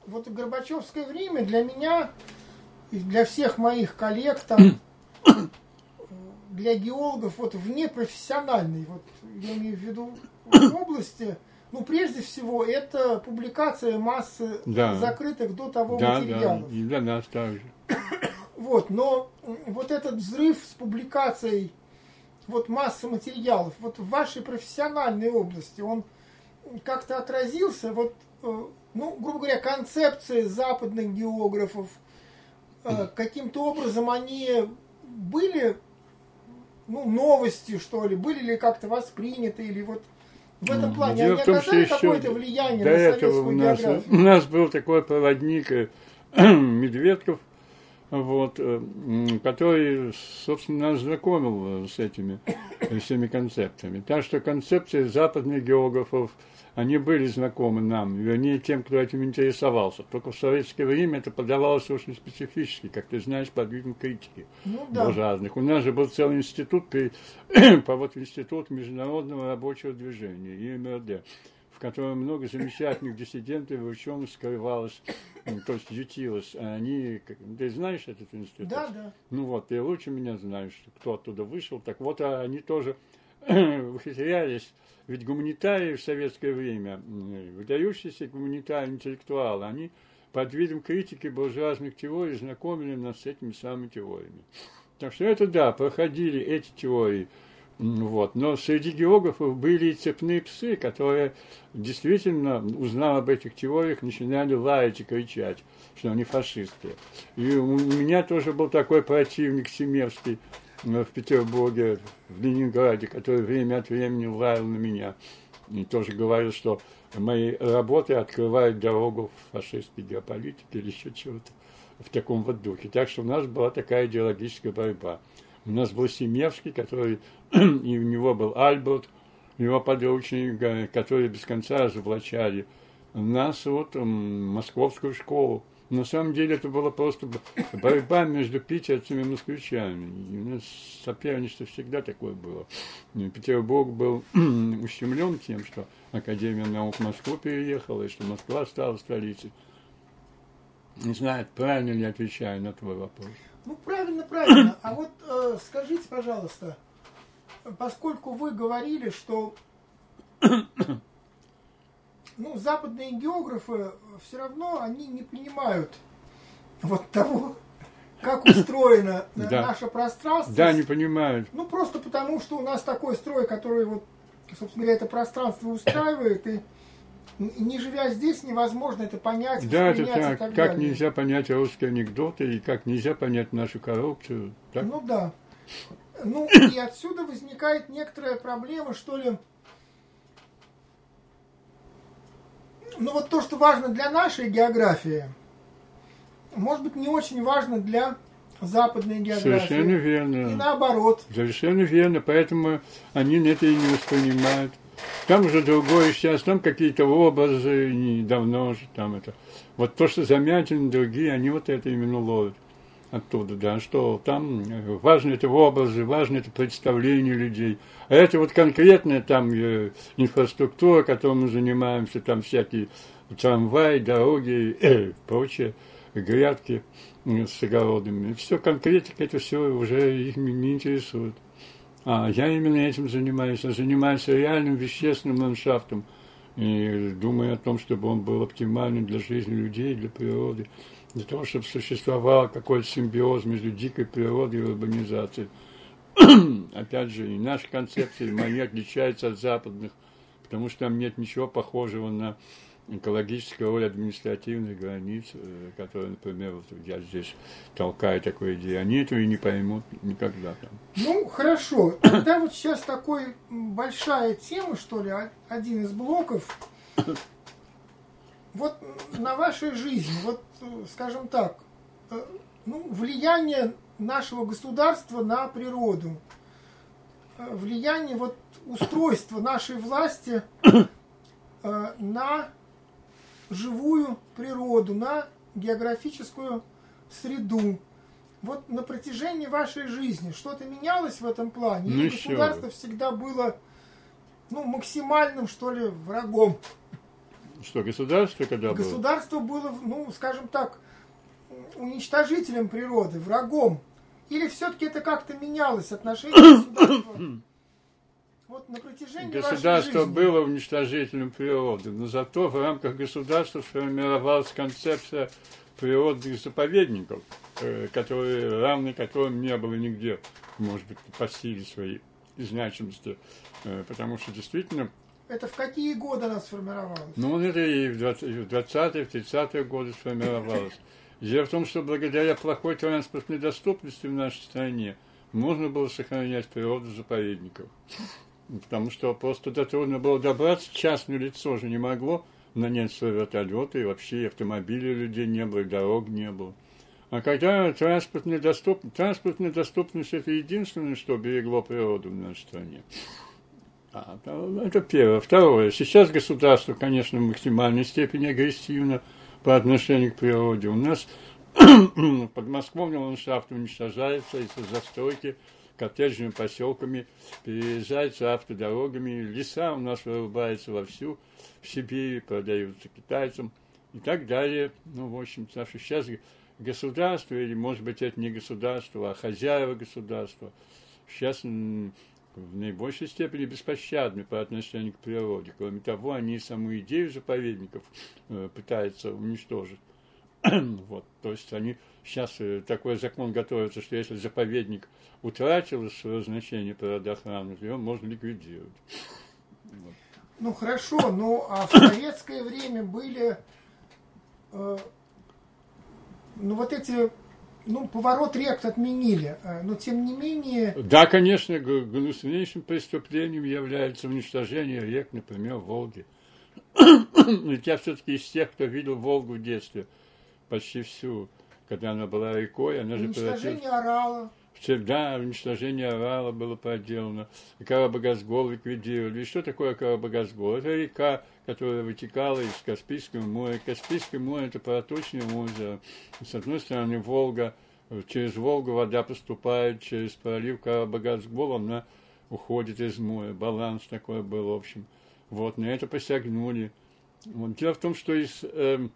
вот Горбачевское время для меня и для всех моих коллег там, для геологов, вот вне профессиональной, вот я имею в виду области, ну, прежде всего, это публикация массы да. закрытых до того да, материалов. Да, и для нас также. Вот, но вот этот взрыв с публикацией вот массы материалов, вот в вашей профессиональной области, он как-то отразился, вот, э, ну, грубо говоря, концепции западных географов, каким-то образом они были, ну, новостью, что ли, были ли как-то восприняты, или вот в этом плане Дело они том, оказали какое-то влияние до на этого у нас, географию? У нас был такой проводник э, Медведков, вот, э, который, собственно, нас знакомил э, с этими всеми концепциями. Так что концепции западных географов, они были знакомы нам, вернее, тем, кто этим интересовался. Только в советское время это подавалось очень специфически, как ты знаешь, под видом критики ну, да. разных. У нас же был целый институт, по вот институт международного рабочего движения, ИМРД в котором много замечательных диссидентов и ученых скрывалось, ну, то есть ютилось. А они, ты знаешь этот институт? Да, да. Ну вот, ты лучше меня знаешь, кто оттуда вышел. Так вот, а они тоже выхитрялись. Ведь гуманитарии в советское время, выдающиеся гуманитарии, интеллектуалы, они под видом критики буржуазных теорий знакомили нас с этими самыми теориями. Так что это да, проходили эти теории – вот. Но среди географов были и цепные псы, которые действительно, узнав об этих теориях, начинали лаять и кричать, что они фашисты. И у меня тоже был такой противник Семевский э, в Петербурге, в Ленинграде, который время от времени лаял на меня. И тоже говорил, что мои работы открывают дорогу в фашистской геополитике или еще чего-то в таком вот духе. Так что у нас была такая идеологическая борьба. У нас был Семевский, который, и у него был Альберт, его подручник, которые без конца разоблачали нас, вот, московскую школу. На самом деле это была просто борьба между питерцами и москвичами. И у нас соперничество всегда такое было. Петербург был ущемлен тем, что Академия наук в Москву переехала, и что Москва стала столицей. Не знаю, правильно ли отвечаю на твой вопрос. Ну, правильно, правильно. А вот э, скажите, пожалуйста, поскольку вы говорили, что ну, западные географы все равно они не понимают вот того, как устроено да. наше пространство. Да, не понимают. Ну, просто потому, что у нас такой строй, который вот, собственно говоря, это пространство устраивает, и не живя здесь, невозможно это понять, Да, это так. так как далее. нельзя понять русские анекдоты и как нельзя понять нашу коррупцию. Так? Ну да. Ну и отсюда возникает некоторая проблема, что ли. Ну вот то, что важно для нашей географии, может быть не очень важно для западной географии. Совершенно верно. И наоборот. Совершенно верно, поэтому они это и не воспринимают. Там уже другое сейчас, там какие-то образы, недавно же там это. Вот то, что замятины другие, они вот это именно ловят оттуда, да, что там важны это образы, важно это представление людей. А это вот конкретная там э, инфраструктура, которой мы занимаемся, там всякие трамваи, дороги, э, прочее, грядки э, с огородами. Все конкретика, это все уже их не интересует. А я именно этим занимаюсь. Я занимаюсь реальным вещественным ландшафтом. И думаю о том, чтобы он был оптимальным для жизни людей, для природы. Для того, чтобы существовал какой-то симбиоз между дикой природой и урбанизацией. Опять же, и наши концепции, мои отличаются от западных, потому что там нет ничего похожего на экологическая роль административных границ, э, которые, например, вот я здесь толкаю такую идею, они этого и не поймут никогда. Там. Ну, хорошо. Тогда вот сейчас такой большая тема, что ли, один из блоков. Вот на вашей жизни, вот, скажем так, э, ну, влияние нашего государства на природу. э, влияние вот устройства нашей власти э, на живую природу, на географическую среду. Вот на протяжении вашей жизни что-то менялось в этом плане? Ну, Или государство всегда было ну, максимальным, что ли, врагом? Что, государство когда было? Государство было, ну, скажем так, уничтожителем природы, врагом. Или все-таки это как-то менялось отношение государства? Вот на протяжении Государство жизни. было уничтожителем природы, но зато в рамках государства сформировалась концепция природных заповедников, э, которые, равны которым не было нигде, может быть, по силе своей значимости. Э, потому что действительно это в какие годы она сформировалась? Ну, это и в 20-е, в 30-е годы сформировалось. Дело в том, что благодаря плохой транспортной доступности в нашей стране можно было сохранять природу заповедников. Потому что просто туда трудно было добраться, частное лицо же не могло нанять свои вертолеты, и вообще автомобилей людей не было, и дорог не было. А когда транспортная доступность, транспортная доступность это единственное, что берегло природу в нашей стране. А, это первое. Второе. Сейчас государство, конечно, в максимальной степени агрессивно по отношению к природе. У нас подмосковный ландшафт уничтожается из-за застройки коттеджными поселками, переезжается автодорогами, леса у нас вырубаются вовсю, в Сибири продаются китайцам и так далее. Ну, в общем, потому что сейчас государство, или, может быть, это не государство, а хозяева государства, сейчас в наибольшей степени беспощадны по отношению к природе. Кроме того, они саму идею заповедников э, пытаются уничтожить. вот, то есть они сейчас э, такой закон готовится, что если заповедник утратил свое значение природоохраны, то его можно ликвидировать. Вот. Ну хорошо, ну а в советское время были э, ну вот эти ну, поворот рек отменили, э, но тем не менее... Да, конечно, гнуснейшим преступлением является уничтожение рек, например, Волги. Ведь я все-таки из тех, кто видел Волгу в детстве, почти всю, когда она была рекой, она же Уничтожение Орала. Да, уничтожение Орала было проделано. Карабагазгол ликвидировали. И что такое Карабагазгол? Это река, которая вытекала из Каспийского моря. Каспийское море – это проточное озеро. С одной стороны, Волга, через Волгу вода поступает, через пролив Карабагазгол она уходит из моря. Баланс такой был, в общем. Вот, на это посягнули. Вот. Дело в том, что из э,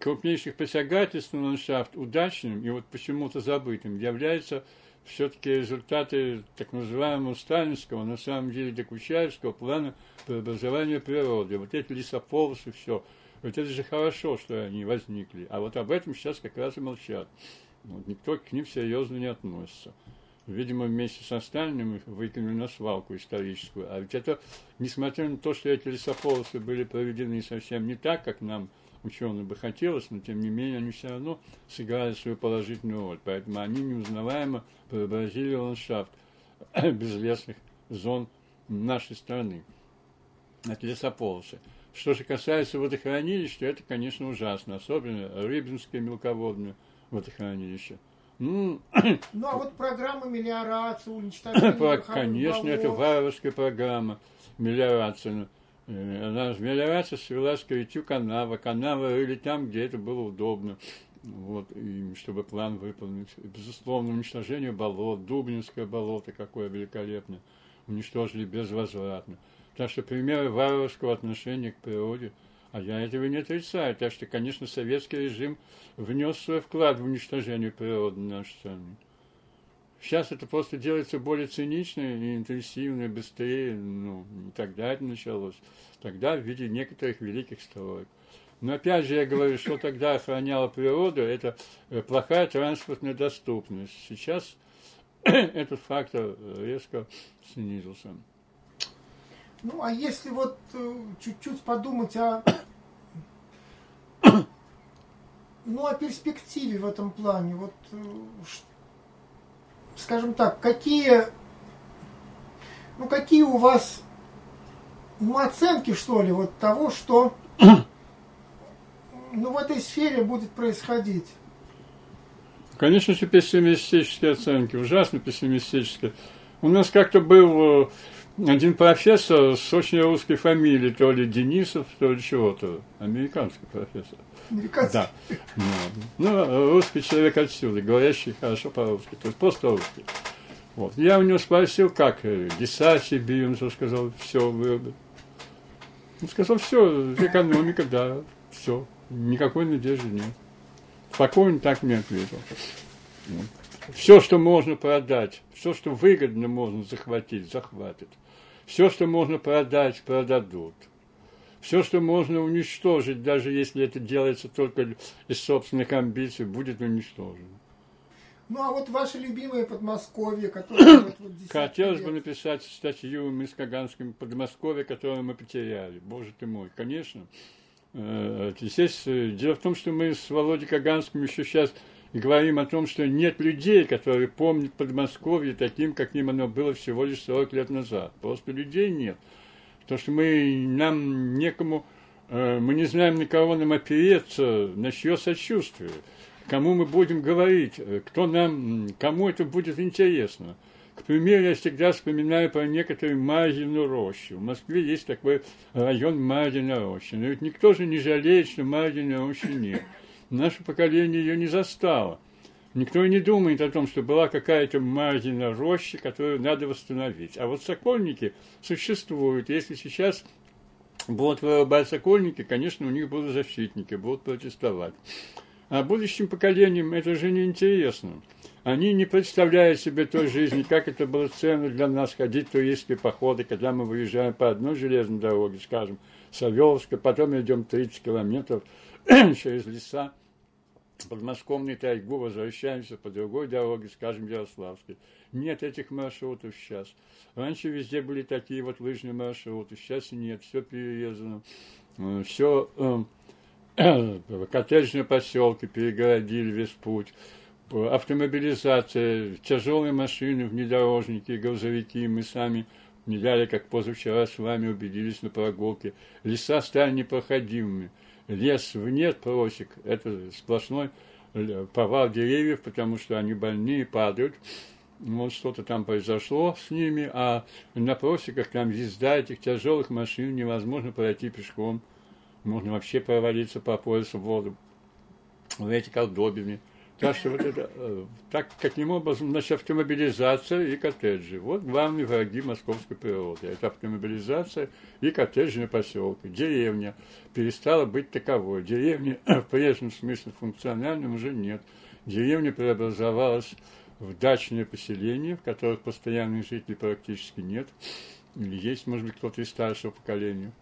крупнейших посягательств на ландшафт удачным и вот почему-то забытым является все-таки результаты так называемого сталинского, на самом деле докучаевского плана преобразования природы. Вот эти лесополосы, все. Вот это же хорошо, что они возникли. А вот об этом сейчас как раз и молчат. Вот, никто к ним серьезно не относится. Видимо, вместе со Сталиным выкинули на свалку историческую. А ведь это, несмотря на то, что эти лесополосы были проведены совсем не так, как нам ученым бы хотелось, но тем не менее они все равно сыграли свою положительную роль. Поэтому они неузнаваемо преобразили ландшафт безлесных зон нашей страны. Это лесополосы. Что же касается водохранилища, это, конечно, ужасно. Особенно Рыбинское мелководное водохранилище. Ну, ну а вот программа мелиорации, уничтожения Конечно, это варварская программа мелиорации. Э, она мелиорация свелась к рытью канава. Канавы рыли там, где это было удобно. Вот, и чтобы план выполнить. И, безусловно, уничтожение болот, Дубнинское болото, какое великолепное, уничтожили безвозвратно. Так что примеры варварского отношения к природе, а я этого не отрицаю. Так что, конечно, советский режим внес свой вклад в уничтожение природы нашей страны. Сейчас это просто делается более цинично и интенсивно, быстрее. Ну, тогда это началось. Тогда в виде некоторых великих строек. Но опять же я говорю, что тогда охраняла природу, это э, плохая транспортная доступность. Сейчас этот фактор резко снизился. Ну, а если вот э, чуть-чуть подумать о, ну, о перспективе в этом плане, вот э, скажем так, какие, ну, какие у вас ну, оценки, что ли, вот того, что ну, в этой сфере будет происходить? Конечно же, пессимистические оценки, ужасно пессимистические. У нас как-то был э, один профессор с очень русской фамилией, то ли Денисов, то ли чего-то, американский профессор. Американский? Да. Ну, ну, русский человек отсюда, говорящий хорошо по-русски, то есть просто русский. Вот. Я у него спросил, как, Десаси бил, он сказал, все вырубит. Он сказал, все, экономика, да, все, никакой надежды нет. Спокойно так мне ответил. Все, что можно продать, все, что выгодно можно захватить, захватит. Все, что можно продать, продадут. Все, что можно уничтожить, даже если это делается только из собственных амбиций, будет уничтожено. Ну, а вот ваши любимые Подмосковье, которые... вот, вот Хотелось бы написать статью мы с Каганским Подмосковье, которое мы потеряли. Боже ты мой, конечно. Э, здесь э, дело в том, что мы с Володей Каганским еще сейчас говорим о том, что нет людей, которые помнят Подмосковье таким, каким оно было всего лишь 40 лет назад. Просто людей нет. Потому что мы, нам некому, э, мы не знаем, на кого нам опереться, на чье сочувствие кому мы будем говорить, э, кто нам, кому это будет интересно. К примеру, я всегда вспоминаю про некоторую Мазину рощу. В Москве есть такой район Мазина роща. Но ведь никто же не жалеет, что Мазина рощи нет. Наше поколение ее не застало. Никто и не думает о том, что была какая-то Мазина роща, которую надо восстановить. А вот сокольники существуют. Если сейчас будут вырубать сокольники, конечно, у них будут защитники, будут протестовать. А будущим поколениям это же не интересно. Они не представляют себе той жизни, как это было ценно для нас ходить в туристские походы, когда мы выезжаем по одной железной дороге, скажем, Савеловска, потом идем 30 километров через леса, подмосковный тайгу, возвращаемся по другой дороге, скажем, Ярославской. Нет этих маршрутов сейчас. Раньше везде были такие вот лыжные маршруты, сейчас нет, все перерезано, э, все эм, коттеджные поселки перегородили весь путь, автомобилизация, тяжелые машины, внедорожники, грузовики, мы сами неделя, как позавчера с вами убедились на прогулке, леса стали непроходимыми, лес в нет просек, это сплошной повал деревьев, потому что они больные, падают, вот что-то там произошло с ними, а на просеках там езда этих тяжелых машин невозможно пройти пешком – можно вообще провалиться по поясу в воду, в эти колдобины. Так вот это, э, так, каким образом, значит, автомобилизация и коттеджи. Вот главные враги московской природы. Это автомобилизация и коттеджные поселки. Деревня перестала быть таковой. Деревни в прежнем смысле функциональном уже нет. Деревня преобразовалась в дачные поселения, в которых постоянных жителей практически нет. Есть, может быть, кто-то из старшего поколения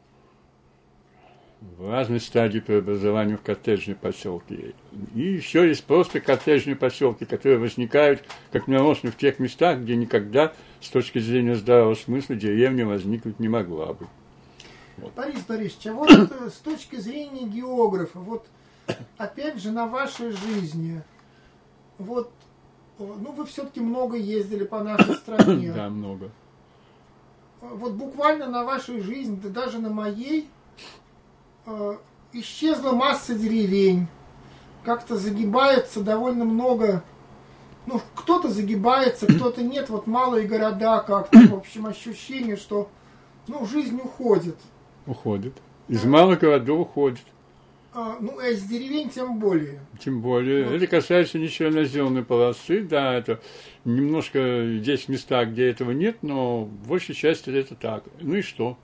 в разной стадии преобразования в коттеджные поселки. И еще есть просто коттеджные поселки, которые возникают как нарочно в тех местах, где никогда с точки зрения здравого смысла деревня возникнуть не могла бы. Вот. Борис Борисович, а вот э, с точки зрения географа, вот опять же на вашей жизни, вот, э, ну вы все-таки много ездили по нашей стране. Да, много. Вот буквально на вашей жизни, да даже на моей, э, исчезла масса деревень, как-то загибается довольно много, ну, кто-то загибается, кто-то нет, вот малые города как-то, в общем, ощущение, что, ну, жизнь уходит. Уходит. Из малых городов уходит. А, ну, а из деревень тем более. Тем более. Вот. Это касается не черноземной полосы, да, это немножко есть места, где этого нет, но в большей части это так. Ну и что?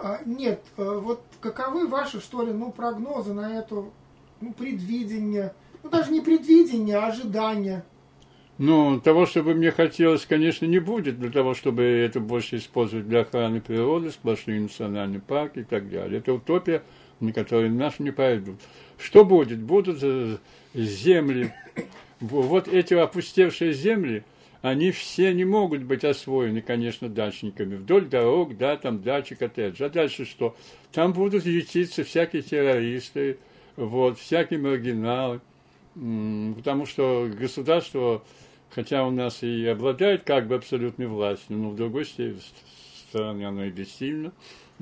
А, нет, э, вот каковы ваши, что ли, ну, прогнозы на эту, ну, предвидение, ну, даже не предвидение, а ожидание? Ну, того, чтобы мне хотелось, конечно, не будет, для того, чтобы это больше использовать для охраны природы, сплошные национальные парки и так далее. Это утопия, на которой наши не пойдут. Что будет? Будут э, земли, вот эти опустевшие земли, они все не могут быть освоены, конечно, дачниками. Вдоль дорог, да, там дачи, коттедж. А дальше что? Там будут ютиться всякие террористы, вот, всякие маргиналы. Потому что государство, хотя у нас и обладает как бы абсолютной властью, но в другой стороны, оно и бессильно,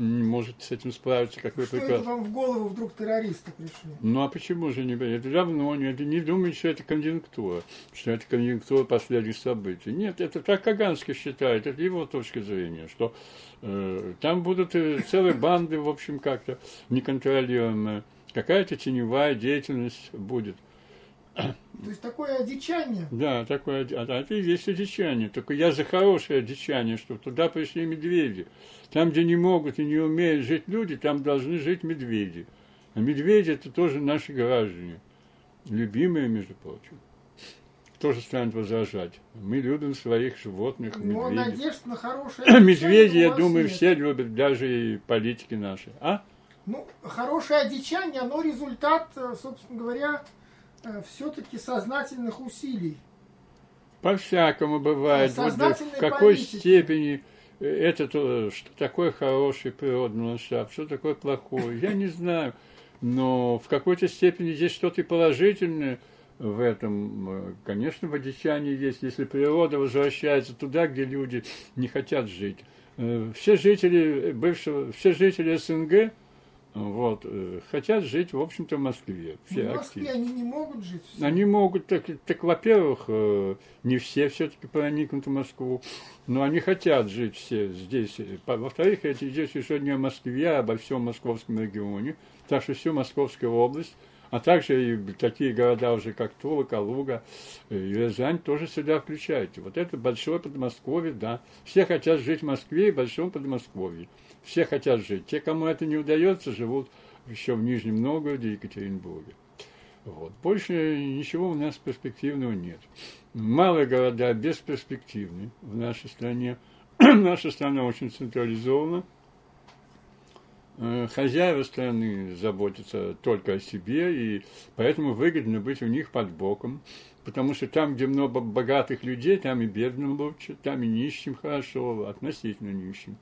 не может с этим справиться, как вы Что это вам в голову вдруг террористы пришли? Ну а почему же не Это давно не, не думайте, что это конъюнктура, что это конъюнктура последних событий. Нет, это так Каганский считает, это его точка зрения, что э, там будут э, целые банды, в общем, как-то неконтролируемые, какая-то теневая деятельность будет – то есть такое одичание? Да, такое, а, а это и есть одичание. Только я за хорошее одичание, что туда пришли медведи. Там, где не могут и не умеют жить люди, там должны жить медведи. А медведи это тоже наши граждане. Любимые, между прочим. Кто же станет возражать? Мы любим своих животных, медведей. Но надежд на хорошее Медведи, я думаю, нет. все любят, даже и политики наши. А? Ну, хорошее одичание, оно результат, э, собственно говоря, все-таки сознательных усилий. По-всякому бывает. Вот в какой политики. степени э, это то, что такое хороший природный ландшафт, что такое плохой, я не знаю. Но в какой-то степени здесь что-то положительное в этом. Э, конечно, в одичании есть, если природа возвращается туда, где люди не хотят жить. Все жители бывшего, все жители СНГ вот, э, хотят жить, в общем-то, в Москве. Все в Москве активно. они не могут жить? Все. Они могут, так, так во-первых, э, не все все-таки проникнут в Москву, но они хотят жить все здесь. Во-вторых, эти здесь еще не о Москве, а обо всем московском регионе, так что всю Московскую область а также и такие города уже, как Тула, Калуга э, Рязань, тоже сюда включайте. Вот это большое Подмосковье, да. Все хотят жить в Москве и большом Подмосковье. Все хотят жить. Те, кому это не удается, живут еще в Нижнем Новгороде Екатеринбурге. Вот. Больше ничего у нас перспективного нет. Малые города бесперспективны в нашей стране. Наша страна очень централизована. Э, хозяева страны заботятся только о себе, и поэтому выгодно быть у них под боком, потому что там, где много богатых людей, там и бедным лучше, там и нищим хорошо, относительно нищим.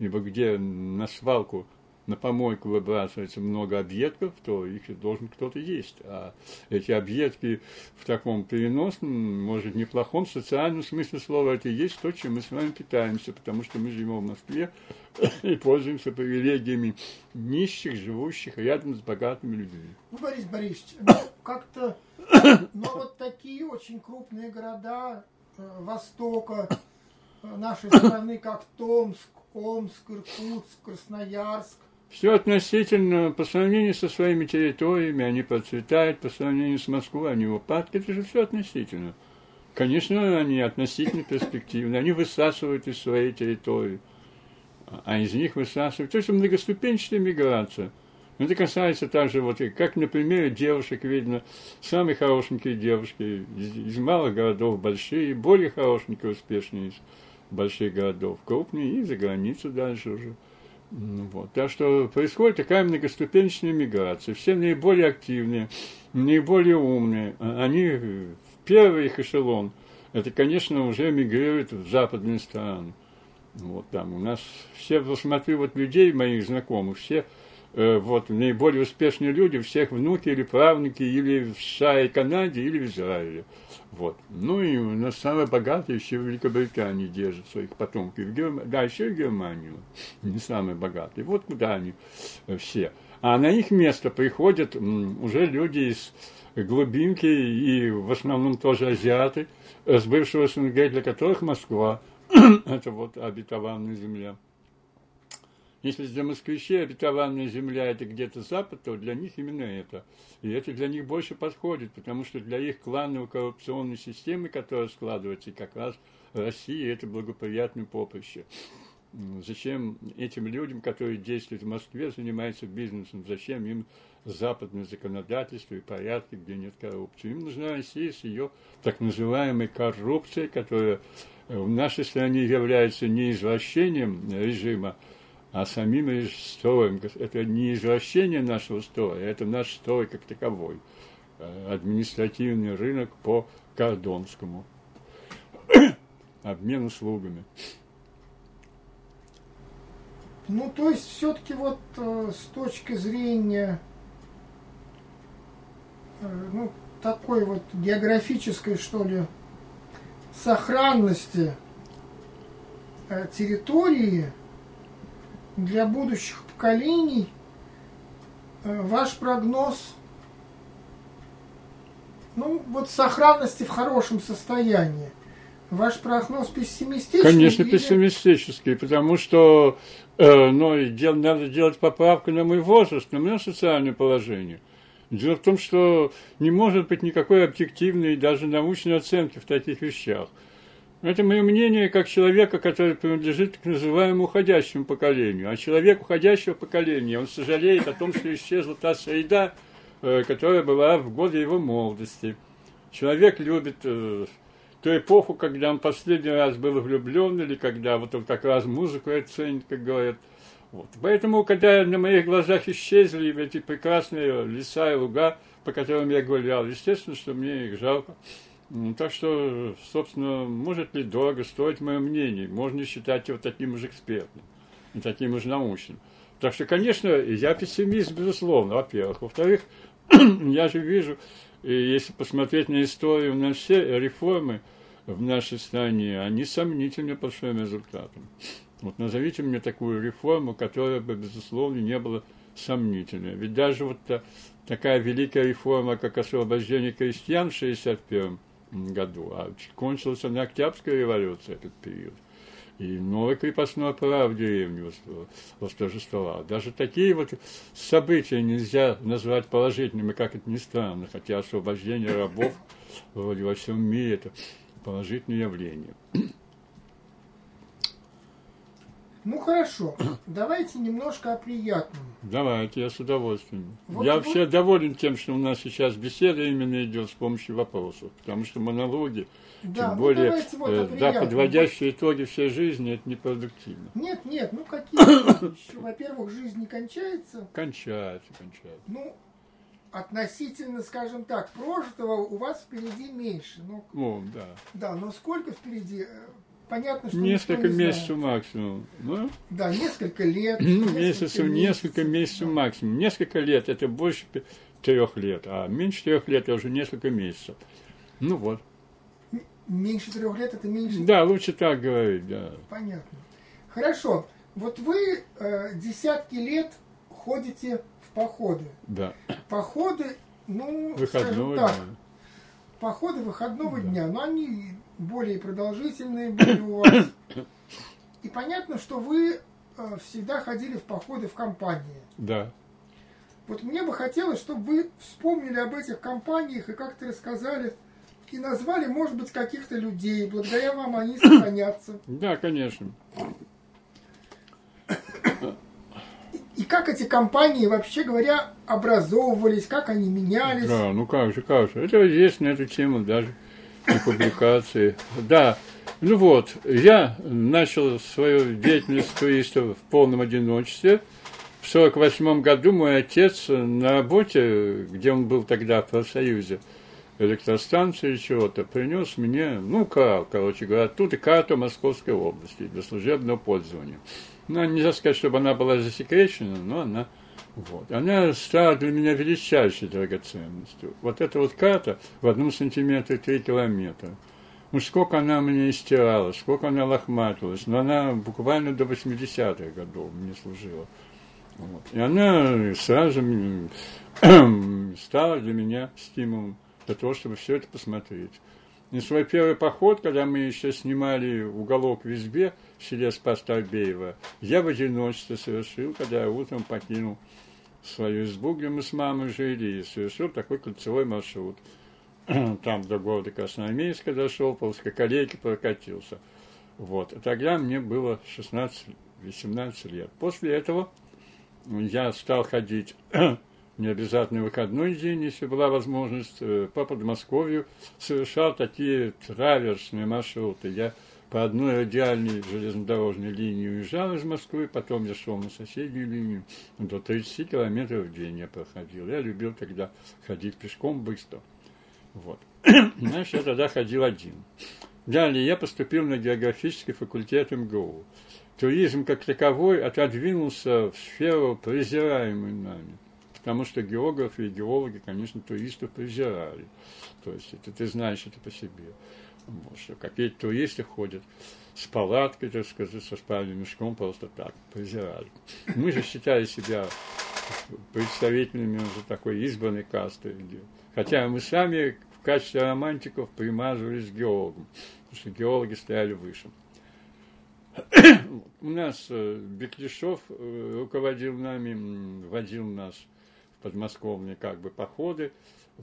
Либо где на свалку на помойку выбрасывается много объедков, то их должен кто-то есть. А эти объедки в таком переносном, может, неплохом социальном смысле слова, это и есть то, чем мы с вами питаемся, потому что мы живем в Москве и пользуемся привилегиями нищих, живущих рядом с богатыми людьми. Ну, Борис Борисович, ну, как-то, но вот такие очень крупные города э, Востока, э, нашей страны, как Томск, Омск, Иркутск, Красноярск, все относительно, по сравнению со своими территориями, они процветают, по сравнению с Москвой, они в упадке, это же все относительно. Конечно, они относительно перспективны, они высасывают из своей территории, а из них высасывают. То есть многоступенчатая миграция. Это касается также, вот, как на примере девушек видно, самые хорошенькие девушки из, из малых городов большие, более хорошенькие, успешные больших городов, крупные и за границу дальше уже. Вот. Так что происходит такая многоступенчатая миграция. Все наиболее активные, наиболее умные, они в первый их эшелон, это, конечно, уже мигрируют в западные страны. Вот там у нас все, посмотрю, вот людей моих знакомых, все вот наиболее успешные люди, всех внуки или правнуки или в США и Канаде, или в Израиле. Вот. Ну и у нас самые богатые еще в Великобритании держат своих потомков. В Герм... Да, еще и Германию. Не самые богатые. Вот куда они э, все. А на их место приходят уже люди из глубинки и в основном тоже азиаты э, с бывшего СНГ, для которых Москва – это вот обетованная земля. Если для москвичей обетованная земля – это где-то запад, то для них именно это. И это для них больше подходит, потому что для их клановой коррупционной системы, которая складывается, как раз Россия – это благоприятное поприще. Зачем этим людям, которые действуют в Москве, занимаются бизнесом, зачем им западное законодательство и порядки, где нет коррупции? Им нужна Россия с ее так называемой коррупцией, которая в нашей стране является не извращением режима, а самим строем. Это не извращение нашего строя, это наш строй как таковой. Э, административный рынок по Кордонскому. Обмен услугами. Ну, то есть, все-таки вот э, с точки зрения э, ну, такой вот географической, что ли, сохранности территории, для будущих поколений э, ваш прогноз, ну, вот сохранности в хорошем состоянии. Ваш прогноз пессимистичный? Конечно, или... пессимистический, потому что э, ну, дел, надо делать поправку на мой возраст, на мое социальное положение. Дело в том, что не может быть никакой объективной даже научной оценки в таких вещах. Это мое мнение как человека, который принадлежит к называемому уходящему поколению. А человек уходящего поколения, он сожалеет о том, что исчезла та среда, э, которая была в годы его молодости. Человек любит э, ту эпоху, когда он последний раз был влюблен, или когда вот он как раз музыку оценит, как говорят. Вот. Поэтому, когда на моих глазах исчезли эти прекрасные леса и луга, по которым я гулял, естественно, что мне их жалко. Так что, собственно, может ли дорого стоить мое мнение? Можно считать его таким же экспертным, таким же научным. Так что, конечно, я пессимист, безусловно, во-первых. Во-вторых, я же вижу, и если посмотреть на историю, на все реформы в нашей стране, они сомнительны по своим результатам. Вот назовите мне такую реформу, которая бы, безусловно, не была сомнительной. Ведь даже вот та, такая великая реформа, как освобождение крестьян в 1961 году, а кончилась она Октябрьская революция, этот период. И новое крепостное право в деревне восторжествовало. Даже такие вот события нельзя назвать положительными, как это ни странно, хотя освобождение рабов вроде во всем мире это положительное явление. Ну хорошо, давайте немножко о приятном. Давайте, я с удовольствием. Вот я вы... вообще доволен тем, что у нас сейчас беседа именно идет с помощью вопросов, потому что монологи, да, тем ну более, вот э, да, подводящие итоги всей жизни, это непродуктивно. Нет, нет, ну какие Во-первых, жизнь не кончается. Кончается, кончается. Ну, относительно, скажем так, прожитого у вас впереди меньше. Ну, О, да. Да, но сколько впереди? Понятно, что несколько не месяцев максимум. Ну? Да, несколько лет. Ну, несколько месяцев, несколько месяцев да. максимум. Несколько лет это больше трех лет, а меньше трех лет это уже несколько месяцев. Ну вот. Меньше трех лет это меньше. Да, лучше так говорить, да. Понятно. Хорошо. Вот вы э, десятки лет ходите в походы. Да. Походы, ну, Выходного скажем так, дня. походы выходного да. дня, но они более продолжительные были у вас. И понятно, что вы э, всегда ходили в походы в компании. Да. Вот мне бы хотелось, чтобы вы вспомнили об этих компаниях и как-то рассказали и назвали, может быть, каких-то людей. Благодаря вам они сохранятся. Да, конечно. И как эти компании, вообще говоря, образовывались, как они менялись? Да, ну как же, как же. Это есть на эту тему даже и публикации. Да, ну вот, я начал свою деятельность туриста в полном одиночестве. В сорок восьмом году мой отец на работе, где он был тогда в профсоюзе, электростанции чего-то, принес мне, ну, как, короче говоря, тут и карту Московской области для служебного пользования. Ну, нельзя сказать, чтобы она была засекречена, но она вот. Она стала для меня величайшей драгоценностью. Вот эта вот карта в одном сантиметре три километра. Ну, сколько она мне истирала, сколько она лохматилась, но она буквально до 80-х годов мне служила. Вот. И она сразу стала для меня стимулом для того, чтобы все это посмотреть. И свой первый поход, когда мы еще снимали уголок в избе в селе Спас-Торбеево, я в одиночестве совершил, когда я утром покинул свою избу, где мы с мамой жили, и совершил такой кольцевой маршрут. Там до города Красноармейска дошел, по узкоколейке прокатился. Вот. А тогда мне было 16-18 лет. После этого я стал ходить не обязательно выходной день, если была возможность, э, по Подмосковью, совершал такие траверсные маршруты. Я по одной радиальной железнодорожной линии уезжал из Москвы, потом я шел на соседнюю линию. До 30 километров в день я проходил. Я любил тогда ходить пешком быстро. Вот. Знаешь, я тогда ходил один. Далее я поступил на географический факультет МГУ. Туризм как таковой отодвинулся в сферу, презираемую нами. Потому что географы и геологи, конечно, туристов презирали. То есть это ты знаешь это по себе. Вот, что какие-то туристы ходят с палаткой, так сказать, со спальным мешком просто так, презирали. Мы же считали себя представителями уже такой избранной касты. Хотя мы сами в качестве романтиков примазывались геологам, потому что геологи стояли выше. У нас э, Беклишов э, руководил нами, водил нас подмосковные как бы походы,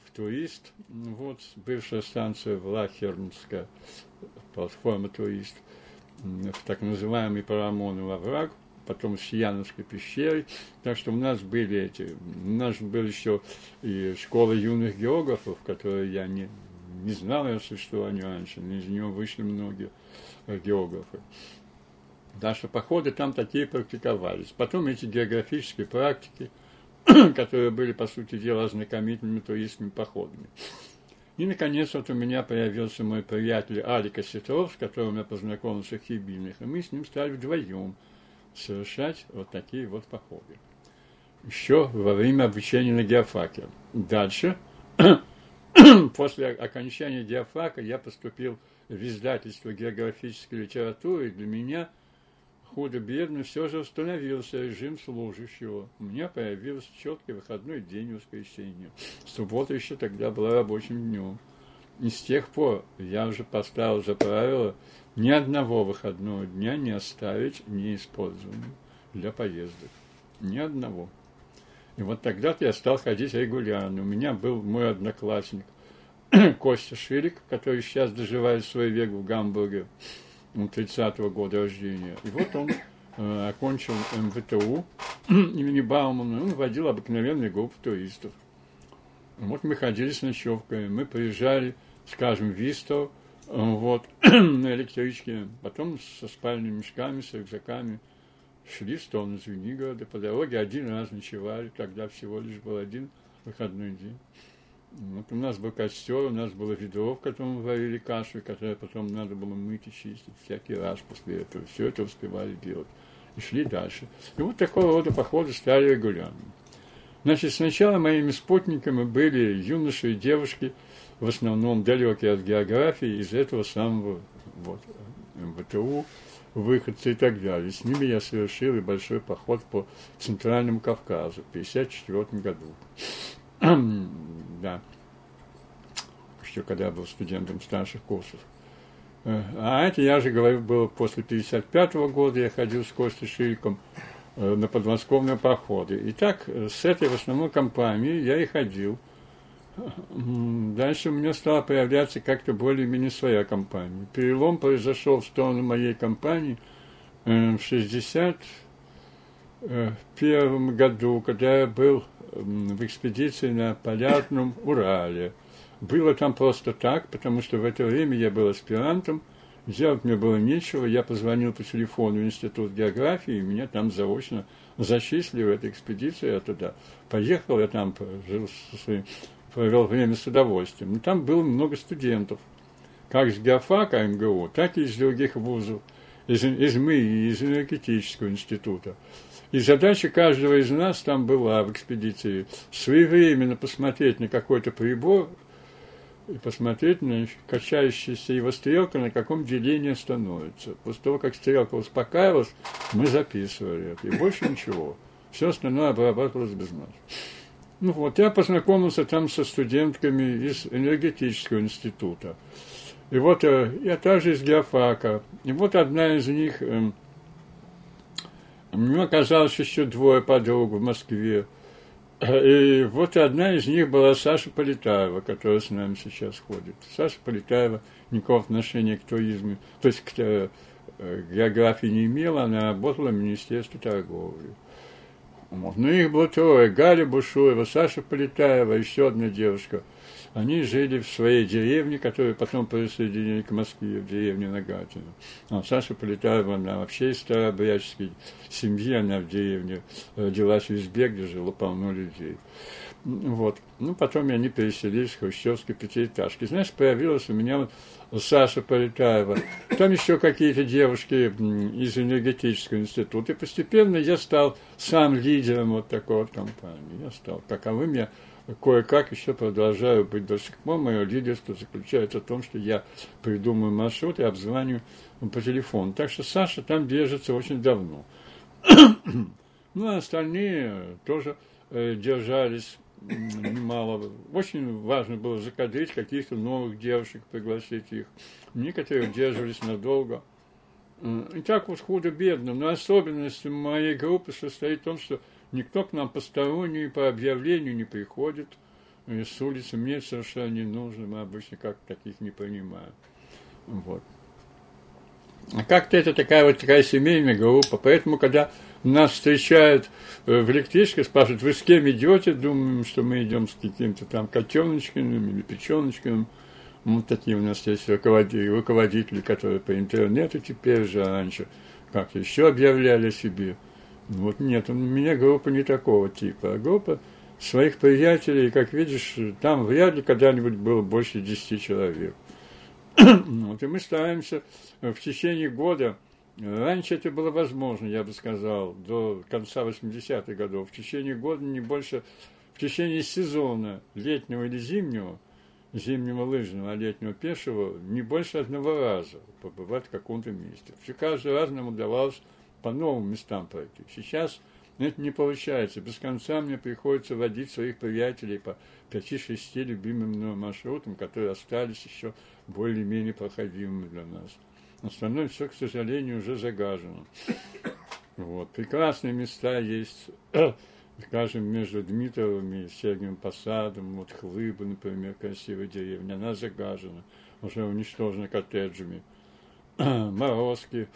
в турист, вот, бывшая станция Влахернская, платформа турист, в так называемый Парамонов овраг, потом в Сияновской пещере. Так что у нас были эти, у нас был еще и школа юных географов, которые я не, не знал о существовании раньше, но из нее вышли многие географы. Что походы там такие практиковались. Потом эти географические практики, которые были, по сути дела, ознакомительными туристскими походами. И, наконец, вот у меня появился мой приятель Алик Осетров, с которым я познакомился в Хибинах, и мы с ним стали вдвоем совершать вот такие вот походы. Еще во время обучения на геофаке. Дальше, после окончания геофака, я поступил в издательство географической литературы, и для меня худо-бедно все же установился режим служащего. У меня появился четкий выходной день воскресенья. Суббота еще тогда была рабочим днем. И с тех пор я уже поставил за правило ни одного выходного дня не оставить неиспользованным для поездок. Ни одного. И вот тогда-то я стал ходить регулярно. У меня был мой одноклассник Костя Ширик, который сейчас доживает свой век в Гамбурге. 30-го года рождения. И вот он э, окончил МВТУ имени Баумана, он водил обыкновенный группу туристов. Вот мы ходили с ночевкой, мы приезжали, скажем, в Вистов, э, вот, на электричке, потом со спальными мешками, с рюкзаками шли в сторону Звенигорода, по дороге один раз ночевали, тогда всего лишь был один выходной день. Вот у нас был костер, у нас было ведро, в котором мы варили кашу, которое потом надо было мыть и чистить всякий раз после этого. Все это успевали делать. И шли дальше. И вот такого рода походы стали регулярными. Значит, сначала моими спутниками были юноши и девушки, в основном далекие от географии, из этого самого вот, МВТУ, выходцы и так далее. С ними я совершил и большой поход по Центральному Кавказу в 1954 году. да, еще когда был студентом старших курсов. Э, а это, я же говорю, было после 1955 года, я ходил с Костей Шириком э, на подмосковные походы. И так, э, с этой в основном компанией я и ходил. Дальше у меня стала появляться как-то более-менее своя компания. Перелом произошел в сторону моей компании в 1961 году, когда я был в экспедиции на Полярном Урале. Было там просто так, потому что в это время я был аспирантом, делать мне было нечего, я позвонил по телефону в Институт географии, и меня там заочно зачислили в эту экспедицию, я туда поехал, я там жил провел время с удовольствием. Но там было много студентов, как с геофака МГУ, так и из других вузов, из, из МИИ, из энергетического института. И задача каждого из нас там была в экспедиции своевременно посмотреть на какой-то прибор и посмотреть на качающаяся его стрелка, на каком делении становится. После того, как стрелка успокаивалась, мы записывали это. И больше ничего. Все остальное обрабатывалось без нас. Ну вот, я познакомился там со студентками из энергетического института. И вот э, я также из геофака. И вот одна из них эм, мне оказалось еще двое подруг в Москве. И вот одна из них была Саша Полетаева, которая с нами сейчас ходит. Саша Полетаева никакого отношения к туризму, то есть к э, географии не имела, она работала в Министерстве торговли. Вот. Ну, их было трое. Галя Бушуева, Саша Полетаева, еще одна девушка – они жили в своей деревне, которую потом присоединили к Москве, в деревне Нагатина. А Саша Полетаева, она вообще из старообрядческой семьи, она в деревне родилась в избе, где жило полно людей. Вот. Ну, потом они переселились в хрущевской пятиэтажке. Знаешь, появилась у меня вот Саша Полетаева, там еще какие-то девушки из энергетического института. И постепенно я стал сам лидером вот такой вот компании. Я стал, каковым я кое-как еще продолжаю быть до сих пор. Мое лидерство заключается в том, что я придумаю маршрут и обзваниваю по телефону. Так что Саша там держится очень давно. ну, а остальные тоже э, держались немало. Очень важно было закадрить каких-то новых девушек, пригласить их. Некоторые удерживались надолго. И так вот худо-бедно. Но особенность моей группы состоит в том, что никто к нам посторонний по объявлению не приходит. И с улицы мне совершенно не нужно, мы обычно как таких не понимаем. Вот. А как-то это такая вот такая семейная группа. Поэтому, когда нас встречают э, в электричке, спрашивают, вы с кем идете? Думаем, что мы идем с каким-то там котеночкиным или печеночкиным. Вот такие у нас есть руководители, руководители, которые по интернету теперь же, а раньше как-то еще объявляли себе. Вот нет, у меня группа не такого типа, а группа своих приятелей, как видишь, там вряд ли когда-нибудь было больше десяти человек. вот, и мы стараемся в течение года Раньше это было возможно, я бы сказал, до конца 80-х годов. В течение года не больше, в течение сезона, летнего или зимнего, зимнего лыжного, а летнего пешего, не больше одного раза побывать в каком-то месте. Все каждый раз нам удавалось по новым местам пройти. Сейчас это не получается. Без конца мне приходится водить своих приятелей по 5-6 любимым маршрутам, которые остались еще более-менее проходимыми для нас. Остальное все, к сожалению, уже загажено. Вот. Прекрасные места есть, скажем, между Дмитровым и Сергиевым Посадом, вот Хлыба, например, красивая деревня, она загажена, уже уничтожена коттеджами. Морозки,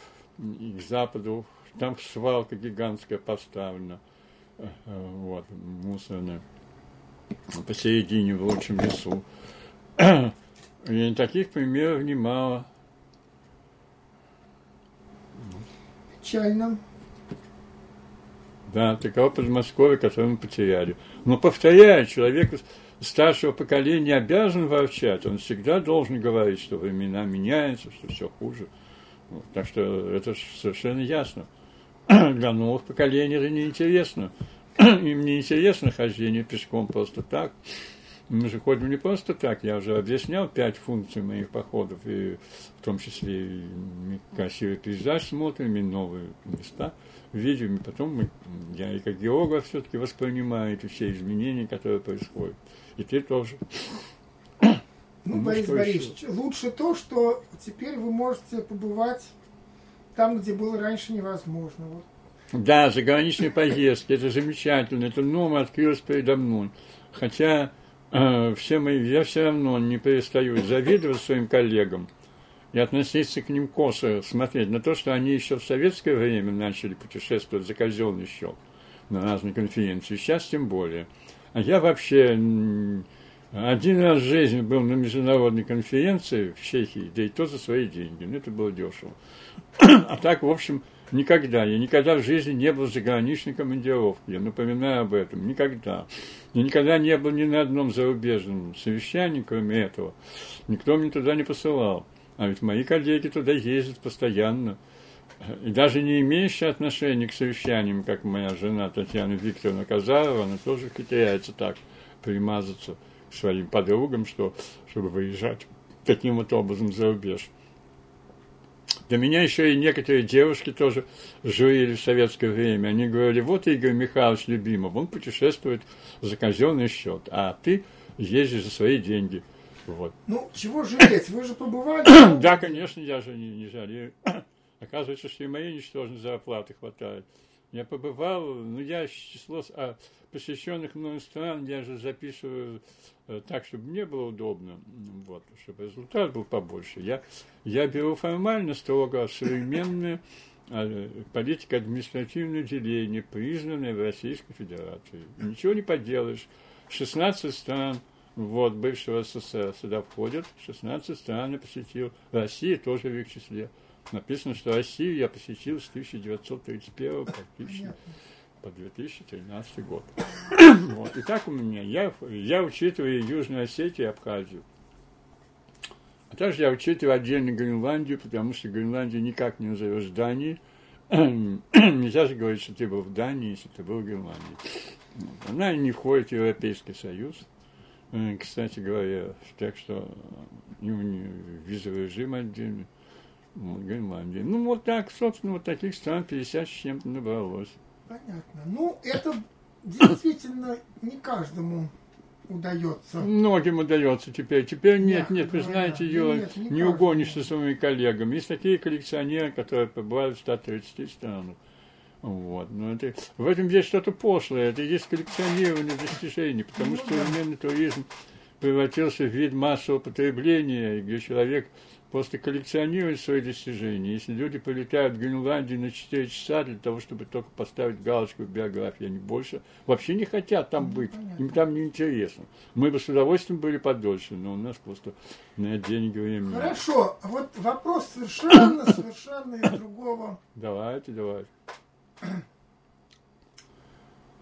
и к западу, там свалка гигантская поставлена, вот, мусорная, посередине в лучшем лесу. И таких примеров немало. Печально. Да, таково Подмосковье, которое мы потеряли. Но, повторяю, человек старшего поколения обязан ворчать. Он всегда должен говорить, что времена меняются, что все хуже. Так что это совершенно ясно. Для новых поколений это неинтересно. Им не интересно хождение пешком просто так. Мы же ходим не просто так, я уже объяснял пять функций моих походов, и в том числе и красивый пейзаж смотрим, и новые места видим, и потом мы, я и как географ все-таки воспринимаю эти все изменения, которые происходят. И ты тоже. Ну, ну Борис Борисович, еще? лучше то, что теперь вы можете побывать там, где было раньше невозможно. Вот. Да, заграничные поездки, это замечательно, это новое открылось передо мной. Хотя Э, все мои, я все равно не перестаю завидовать своим коллегам и относиться к ним косо, смотреть на то, что они еще в советское время начали путешествовать за казенный счет на разные конференции, сейчас тем более. А я вообще один раз в жизни был на международной конференции в Чехии, да и то за свои деньги, ну это было дешево. А так, в общем, Никогда. Я никогда в жизни не был заграничной командировке. Я напоминаю об этом. Никогда. Я никогда не был ни на одном зарубежном совещании, кроме этого. Никто мне туда не посылал. А ведь мои коллеги туда ездят постоянно. И даже не имеющие отношения к совещаниям, как моя жена Татьяна Викторовна Казарова, она тоже китаяется так примазаться своим подругам, что, чтобы выезжать таким вот образом за рубеж. Для меня еще и некоторые девушки тоже журили в советское время. Они говорили, вот Игорь Михайлович Любимов, он путешествует за казенный счет, а ты ездишь за свои деньги. Вот. Ну, чего жалеть? Вы же побывали? да, конечно, я же не, не жалею. Оказывается, что и моей ничтожной зарплаты хватает. Я побывал, ну, я число а, посещенных мною стран, я же записываю э, так, чтобы мне было удобно, вот, чтобы результат был побольше. Я, я беру формально строго современные политика административного деления, признанная в Российской Федерации. Ничего не поделаешь. 16 стран вот, бывшего СССР сюда входят, 16 стран я посетил. Россия тоже в их числе. Написано, что Россию я посетил с 1931 по, 1000, по 2013 год. вот. И так у меня, я, я учитываю Южную Осетию и Абхазию. А также я учитываю отдельно Гренландию, потому что Гренландию никак не назовешь Данией. Нельзя же говорить, что ты был в Дании, если ты был в Гренландии. Она не входит в Европейский Союз, э, кстати говоря, так что у нее визовый режим отдельный. Вот, Гренландия. Ну, вот так, собственно, вот таких стран 50 с чем-то набралось. Понятно. Ну, это действительно не каждому удается. Многим удается теперь. Теперь нет, Мягко нет, вы знаете, Юра, нет, не, не угонишь со своими коллегами. Есть такие коллекционеры, которые побывали в 130 странах. Вот. Но это, в этом есть что-то пошлое, это есть коллекционирование достижений, потому ну, что современный да. туризм превратился в вид массового потребления, где человек просто коллекционирует свои достижения. Если люди полетают в Гренландию на 4 часа для того, чтобы только поставить галочку в биографии, они больше вообще не хотят там ну, быть, понятно. им там не интересно. Мы бы с удовольствием были подольше, но у нас просто на деньги времени. Хорошо, а вот вопрос совершенно, совершенно из другого. Давайте, давайте.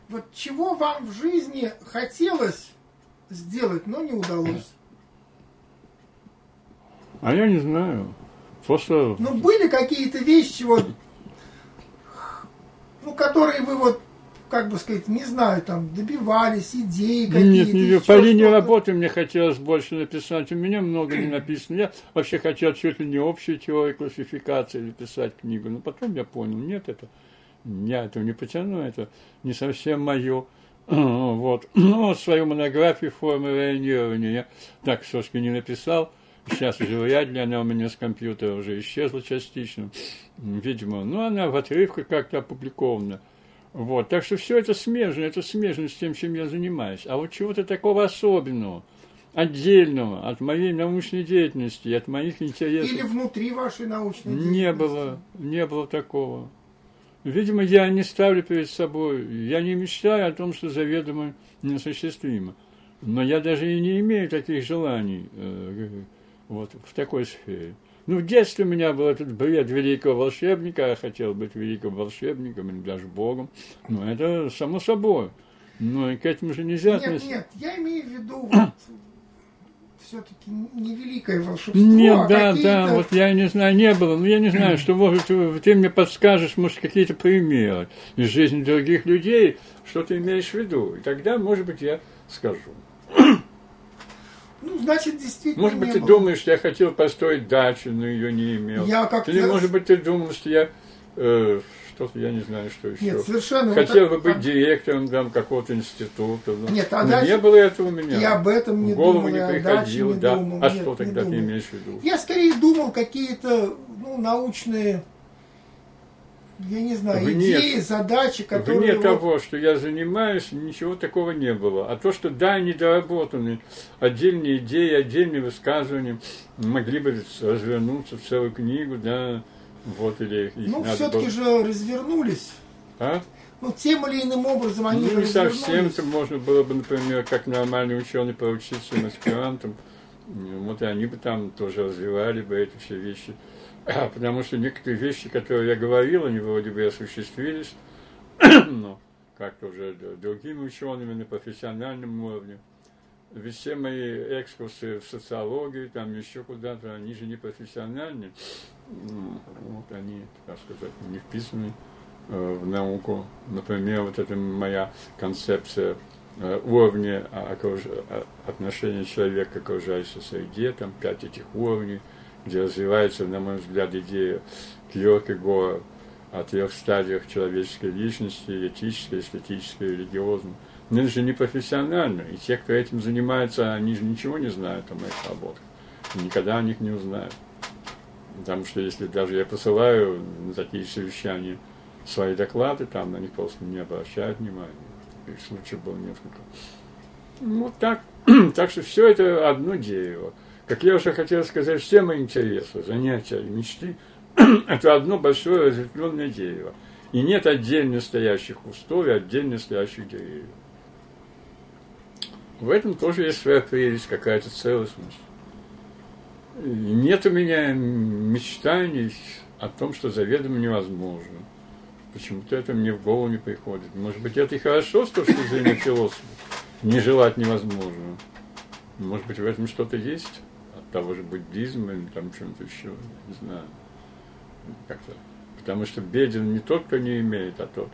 Вот чего вам в жизни хотелось сделать, но не удалось? А я не знаю. Просто... Ну, были какие-то вещи, вот, ну, которые вы вот, как бы сказать, не знаю, там, добивались, идеи какие-то. Нет, не, по линии работы мне хотелось больше написать. У меня много не написано. Я вообще хотел чуть ли не общую теорию классификации написать книгу. Но потом я понял, нет, это я этого не потяну, это не совсем мое. Вот. Но свою монографию формы районирования я так, собственно, не написал. Сейчас уже вряд ли она у меня с компьютера уже исчезла частично, видимо. Но она в отрывках как-то опубликована. Вот, так что все это смежно, это смежно с тем, чем я занимаюсь. А вот чего-то такого особенного, отдельного от моей научной деятельности, от моих интересов. Или внутри вашей научной деятельности. Не было, не было такого. Видимо, я не ставлю перед собой, я не мечтаю о том, что заведомо неосуществимо. Но я даже и не имею таких желаний. Вот, в такой сфере. Ну, в детстве у меня был этот бред великого волшебника, я хотел быть великим волшебником или даже богом. Но ну, это само собой. Но и к этому же нельзя Нет, относиться. нет, я имею в виду вот, все-таки не великое волшебство. Нет, а да, да, вот я не знаю, не было, но я не знаю, что, может, ты мне подскажешь, может, какие-то примеры из жизни других людей, что ты имеешь в виду. И тогда, может быть, я скажу. Ну, значит, действительно. Может быть, ты было. думаешь, что я хотел построить дачу, но ее не имел. Я как Или, может быть, ты думал, что я э, что-то, я не знаю, что еще. Нет, совершенно. Хотел вот, бы быть а... директором там, какого-то института. Но, Нет, а дальше... не было этого у меня. Я об этом не в голову думал, не приходило, не да. Думал. А Нет, что тогда ты имеешь в виду? Я скорее думал какие-то ну, научные я не знаю, вне, идеи, задачи, которые... Вне вот... того, что я занимаюсь, ничего такого не было. А то, что да, недоработаны отдельные идеи, отдельные высказывания, могли бы развернуться в целую книгу, да, вот, или Ну, все-таки было... же развернулись. А? Ну, тем или иным образом они Ну, не совсем, это можно было бы, например, как нормальный ученый поучиться аспирантам. Вот и они бы там тоже развивали бы эти все вещи. потому что некоторые вещи, которые я говорил, они вроде бы осуществились, но как-то уже другими учеными на профессиональном уровне. Ведь все мои экскурсы в социологию, там еще куда-то, они же не профессиональные. Вот они, так сказать, не вписаны э, в науку. Например, вот это моя концепция э, уровня окруж... отношения человека к окружающей среде, там пять этих уровней – где развивается, на мой взгляд, идея Кьоркегора о трех стадиях человеческой личности, этической, эстетической, религиозной. Но это же не профессионально, и те, кто этим занимается, они же ничего не знают о моих работах, и никогда о них не узнают. Потому что если даже я посылаю на такие совещания свои доклады, там на них просто не обращают внимания. Таких случаев было несколько. Вот так. так что все это одно дерево. Как я уже хотел сказать, все мои интересы, занятия и мечты – это одно большое разветвленное дерево. И нет отдельно стоящих кустов и отдельно стоящих деревьев. В этом тоже есть своя прелесть, какая-то целостность. И нет у меня мечтаний о том, что заведомо невозможно. Почему-то это мне в голову не приходит. Может быть, это и хорошо с точки зрения философа, не желать невозможного. Может быть, в этом что-то есть того же буддизма или там чем-то еще, не знаю, как-то. Потому что беден не тот, кто не имеет, а тот,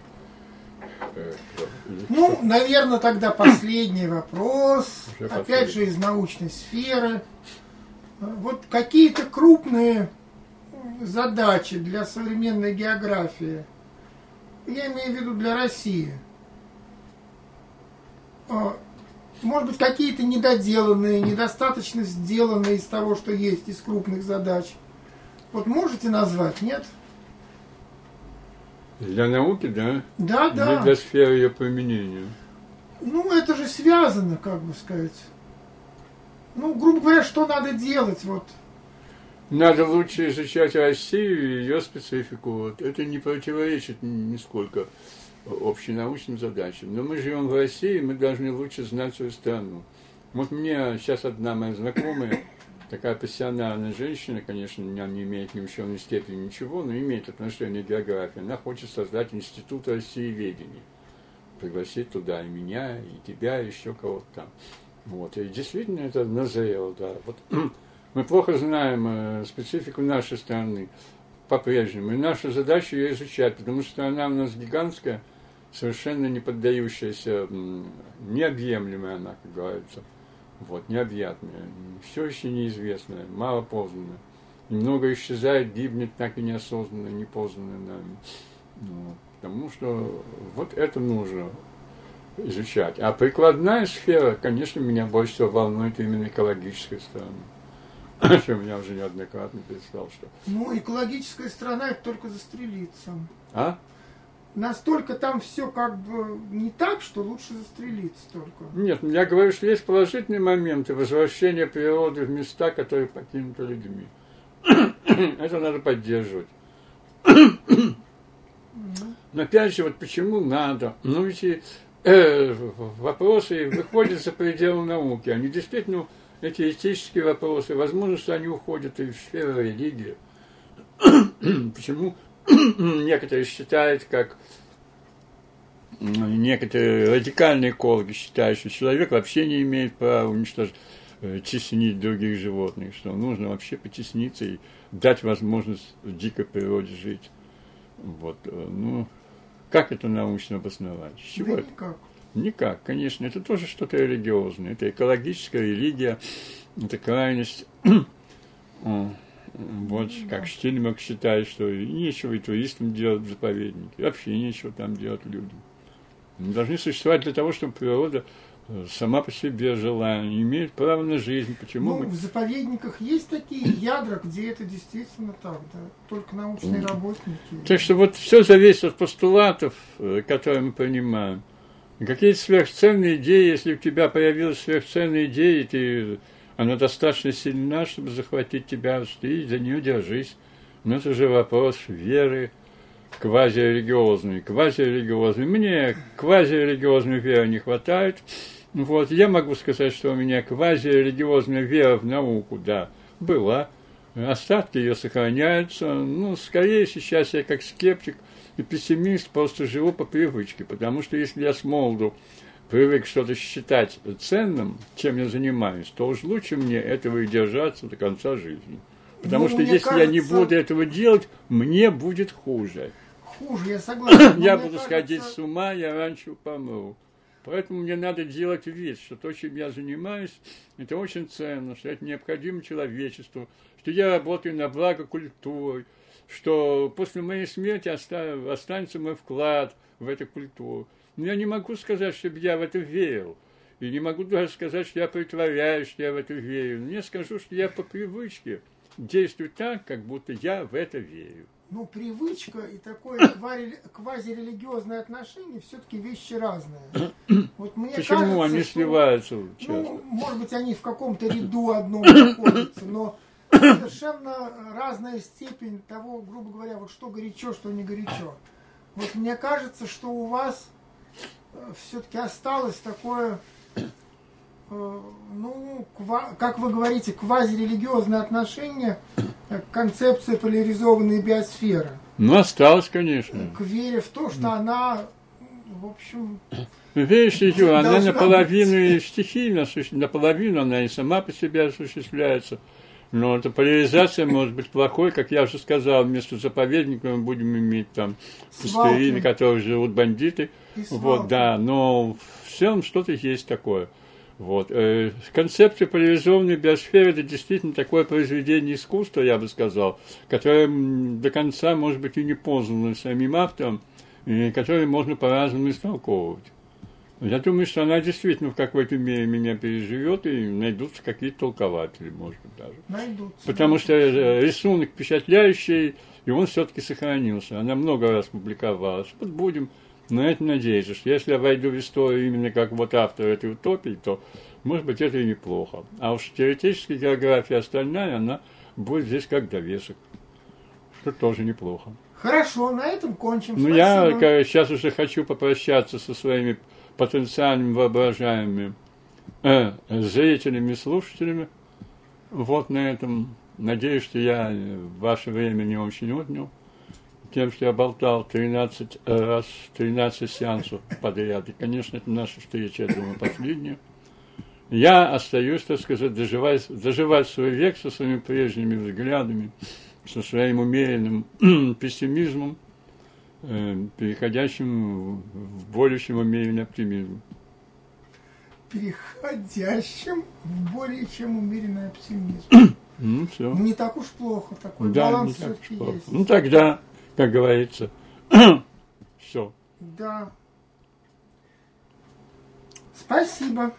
э, Ну, наверное, тогда последний вопрос, Уже опять последний. же из научной сферы. Вот какие-то крупные задачи для современной географии, я имею в виду для России, А, может быть, какие-то недоделанные, недостаточно сделанные из того, что есть, из крупных задач. Вот можете назвать, нет? Для науки, да? Да, да. для сферы ее применения. Ну, это же связано, как бы сказать. Ну, грубо говоря, что надо делать, вот. Надо лучше изучать Россию и ее специфику. Вот. Это не противоречит нисколько общенаучным задачам. Но мы живем в России, мы должны лучше знать свою страну. Вот мне сейчас одна моя знакомая, такая профессиональная женщина, конечно, она не имеет ни ученой степени ничего, но имеет отношение к географии. Она хочет создать институт Россиеведения. Пригласить туда и меня, и тебя, и еще кого-то там. Вот. И действительно это назрело, да. Вот мы плохо знаем э, специфику нашей страны по-прежнему. И наша задача ее изучать, потому что она у нас гигантская, совершенно не поддающаяся, необъемлемая она, как говорится. Вот, необъятная. Все еще неизвестное, мало познанное. И много исчезает, гибнет так и неосознанно, непознанно нами. Вот. Потому что вот это нужно изучать. А прикладная сфера, конечно, меня больше всего волнует именно экологическая сторона. Что меня уже неоднократно перестал, что... Ну, экологическая страна это только застрелиться. А? Настолько там все как бы не так, что лучше застрелиться только. Нет, я говорю, что есть положительные моменты возвращения природы в места, которые покинуты людьми. Это надо поддерживать. Но опять же, вот почему надо? Ну, ведь э, вопросы выходят за пределы науки. Они действительно, эти этические вопросы, возможно, что они уходят и в сферу религии. Почему некоторые считают, как некоторые радикальные экологи считают, что человек вообще не имеет права уничтожить, э, теснить других животных, что нужно вообще потесниться и дать возможность в дикой природе жить. Вот, э, ну, как это научно обосновать? С чего да это? никак. Никак, конечно, это тоже что-то религиозное. Это экологическая религия, это крайность. О, Вот как Штильмак считает, что нечего и туристам делать в заповеднике, вообще нечего там делать людям. Мы должны существовать для того, чтобы природа э, сама по себе жила, имеет право на жизнь. Почему Ну, мы в заповедниках есть такие ядра, где это действительно так, да. Только научные работники. Так что вот все зависит от постулатов, э, которые мы принимаем. И Какие-то сверхценные идеи, если у тебя появилась сверхценная идея, и ты, она достаточно сильна, чтобы захватить тебя, ты за нее держись. Но это уже вопрос веры квазирелигиозной. Квазирелигиозной. Мне квазирелигиозной веры не хватает. Вот, я могу сказать, что у меня квазирелигиозная вера в науку, да, была. Остатки ее сохраняются. Ну, скорее сейчас я как скептик и пессимист просто живу по привычке, потому что если я с молоду привык что-то считать ценным, чем я занимаюсь, то уж лучше мне этого и держаться до конца жизни. Потому Ну, что если я не кажется- буду этого делать, мне будет хуже. Хуже, я согласен. Я буду кажется, сходить с ума, я раньше помру. Поэтому мне надо делать вид, что то, чем я занимаюсь, это очень ценно, что это необходимо человечеству, что я работаю на благо культуры, что после моей смерти оста- останется мой вклад в эту культуру. Но я не могу сказать, чтобы я в это верил. И не могу даже сказать, что я притворяюсь, что я в это верю. Но я скажу, что я по привычке действую так, как будто я в это верю. Ну, привычка и такое квазирелигиозное отношение все-таки вещи разные. Вот мне Почему кажется, они что- сливаются часто? Ну, может быть, они в каком-то ряду одном находятся, но совершенно разная степень того, грубо говоря, вот что горячо, что не горячо. Вот мне кажется, что у вас все-таки осталось такое, э, ну, как вы говорите, квазирелигиозное отношение к концепции поляризованной биосферы, Ну, осталось, конечно. к вере в то, что она, в общем, Юра, она наполовину и стихийно, наполовину она и сама по себе осуществляется. Но эта поляризация может быть плохой, как я уже сказал, вместо заповедника мы будем иметь там пустыри, на которых живут бандиты. Вот, да, но в целом что-то есть такое. Вот. Э, концепция поляризованной биосферы – это действительно такое произведение искусства, я бы сказал, которое до конца, может быть, и не познано самим автором, и которое можно по-разному истолковывать. Я думаю, что она действительно в какой-то мере меня переживет, и найдутся какие-то толкователи, может быть, даже. Найдутся. Потому что э, рисунок впечатляющий, и он все-таки сохранился. Она много раз публиковалась. Вот будем на это надеяться, что если я войду в историю именно как вот автор этой утопии, то, может быть, это и неплохо. А уж теоретическая география остальная, она будет здесь как довесок, что тоже неплохо. Хорошо, на этом кончим. Ну, я сейчас уже хочу попрощаться со своими потенциальными воображаемыми э, зрителями слушателями. Вот на этом. Надеюсь, что я ваше время не очень отнял тем, что я болтал 13 раз, 13 сеансов подряд. И, конечно, это наша встреча, я думаю, последняя. Я остаюсь, так сказать, доживать, доживать свой век со своими прежними взглядами, со своим умеренным пессимизмом, э, переходящим в более чем умеренный оптимизм. Переходящим в более чем умеренный оптимизм. Ну, все. Не так уж плохо, такой да, баланс все-таки есть. Ну тогда, как говорится, все. Да. Спасибо.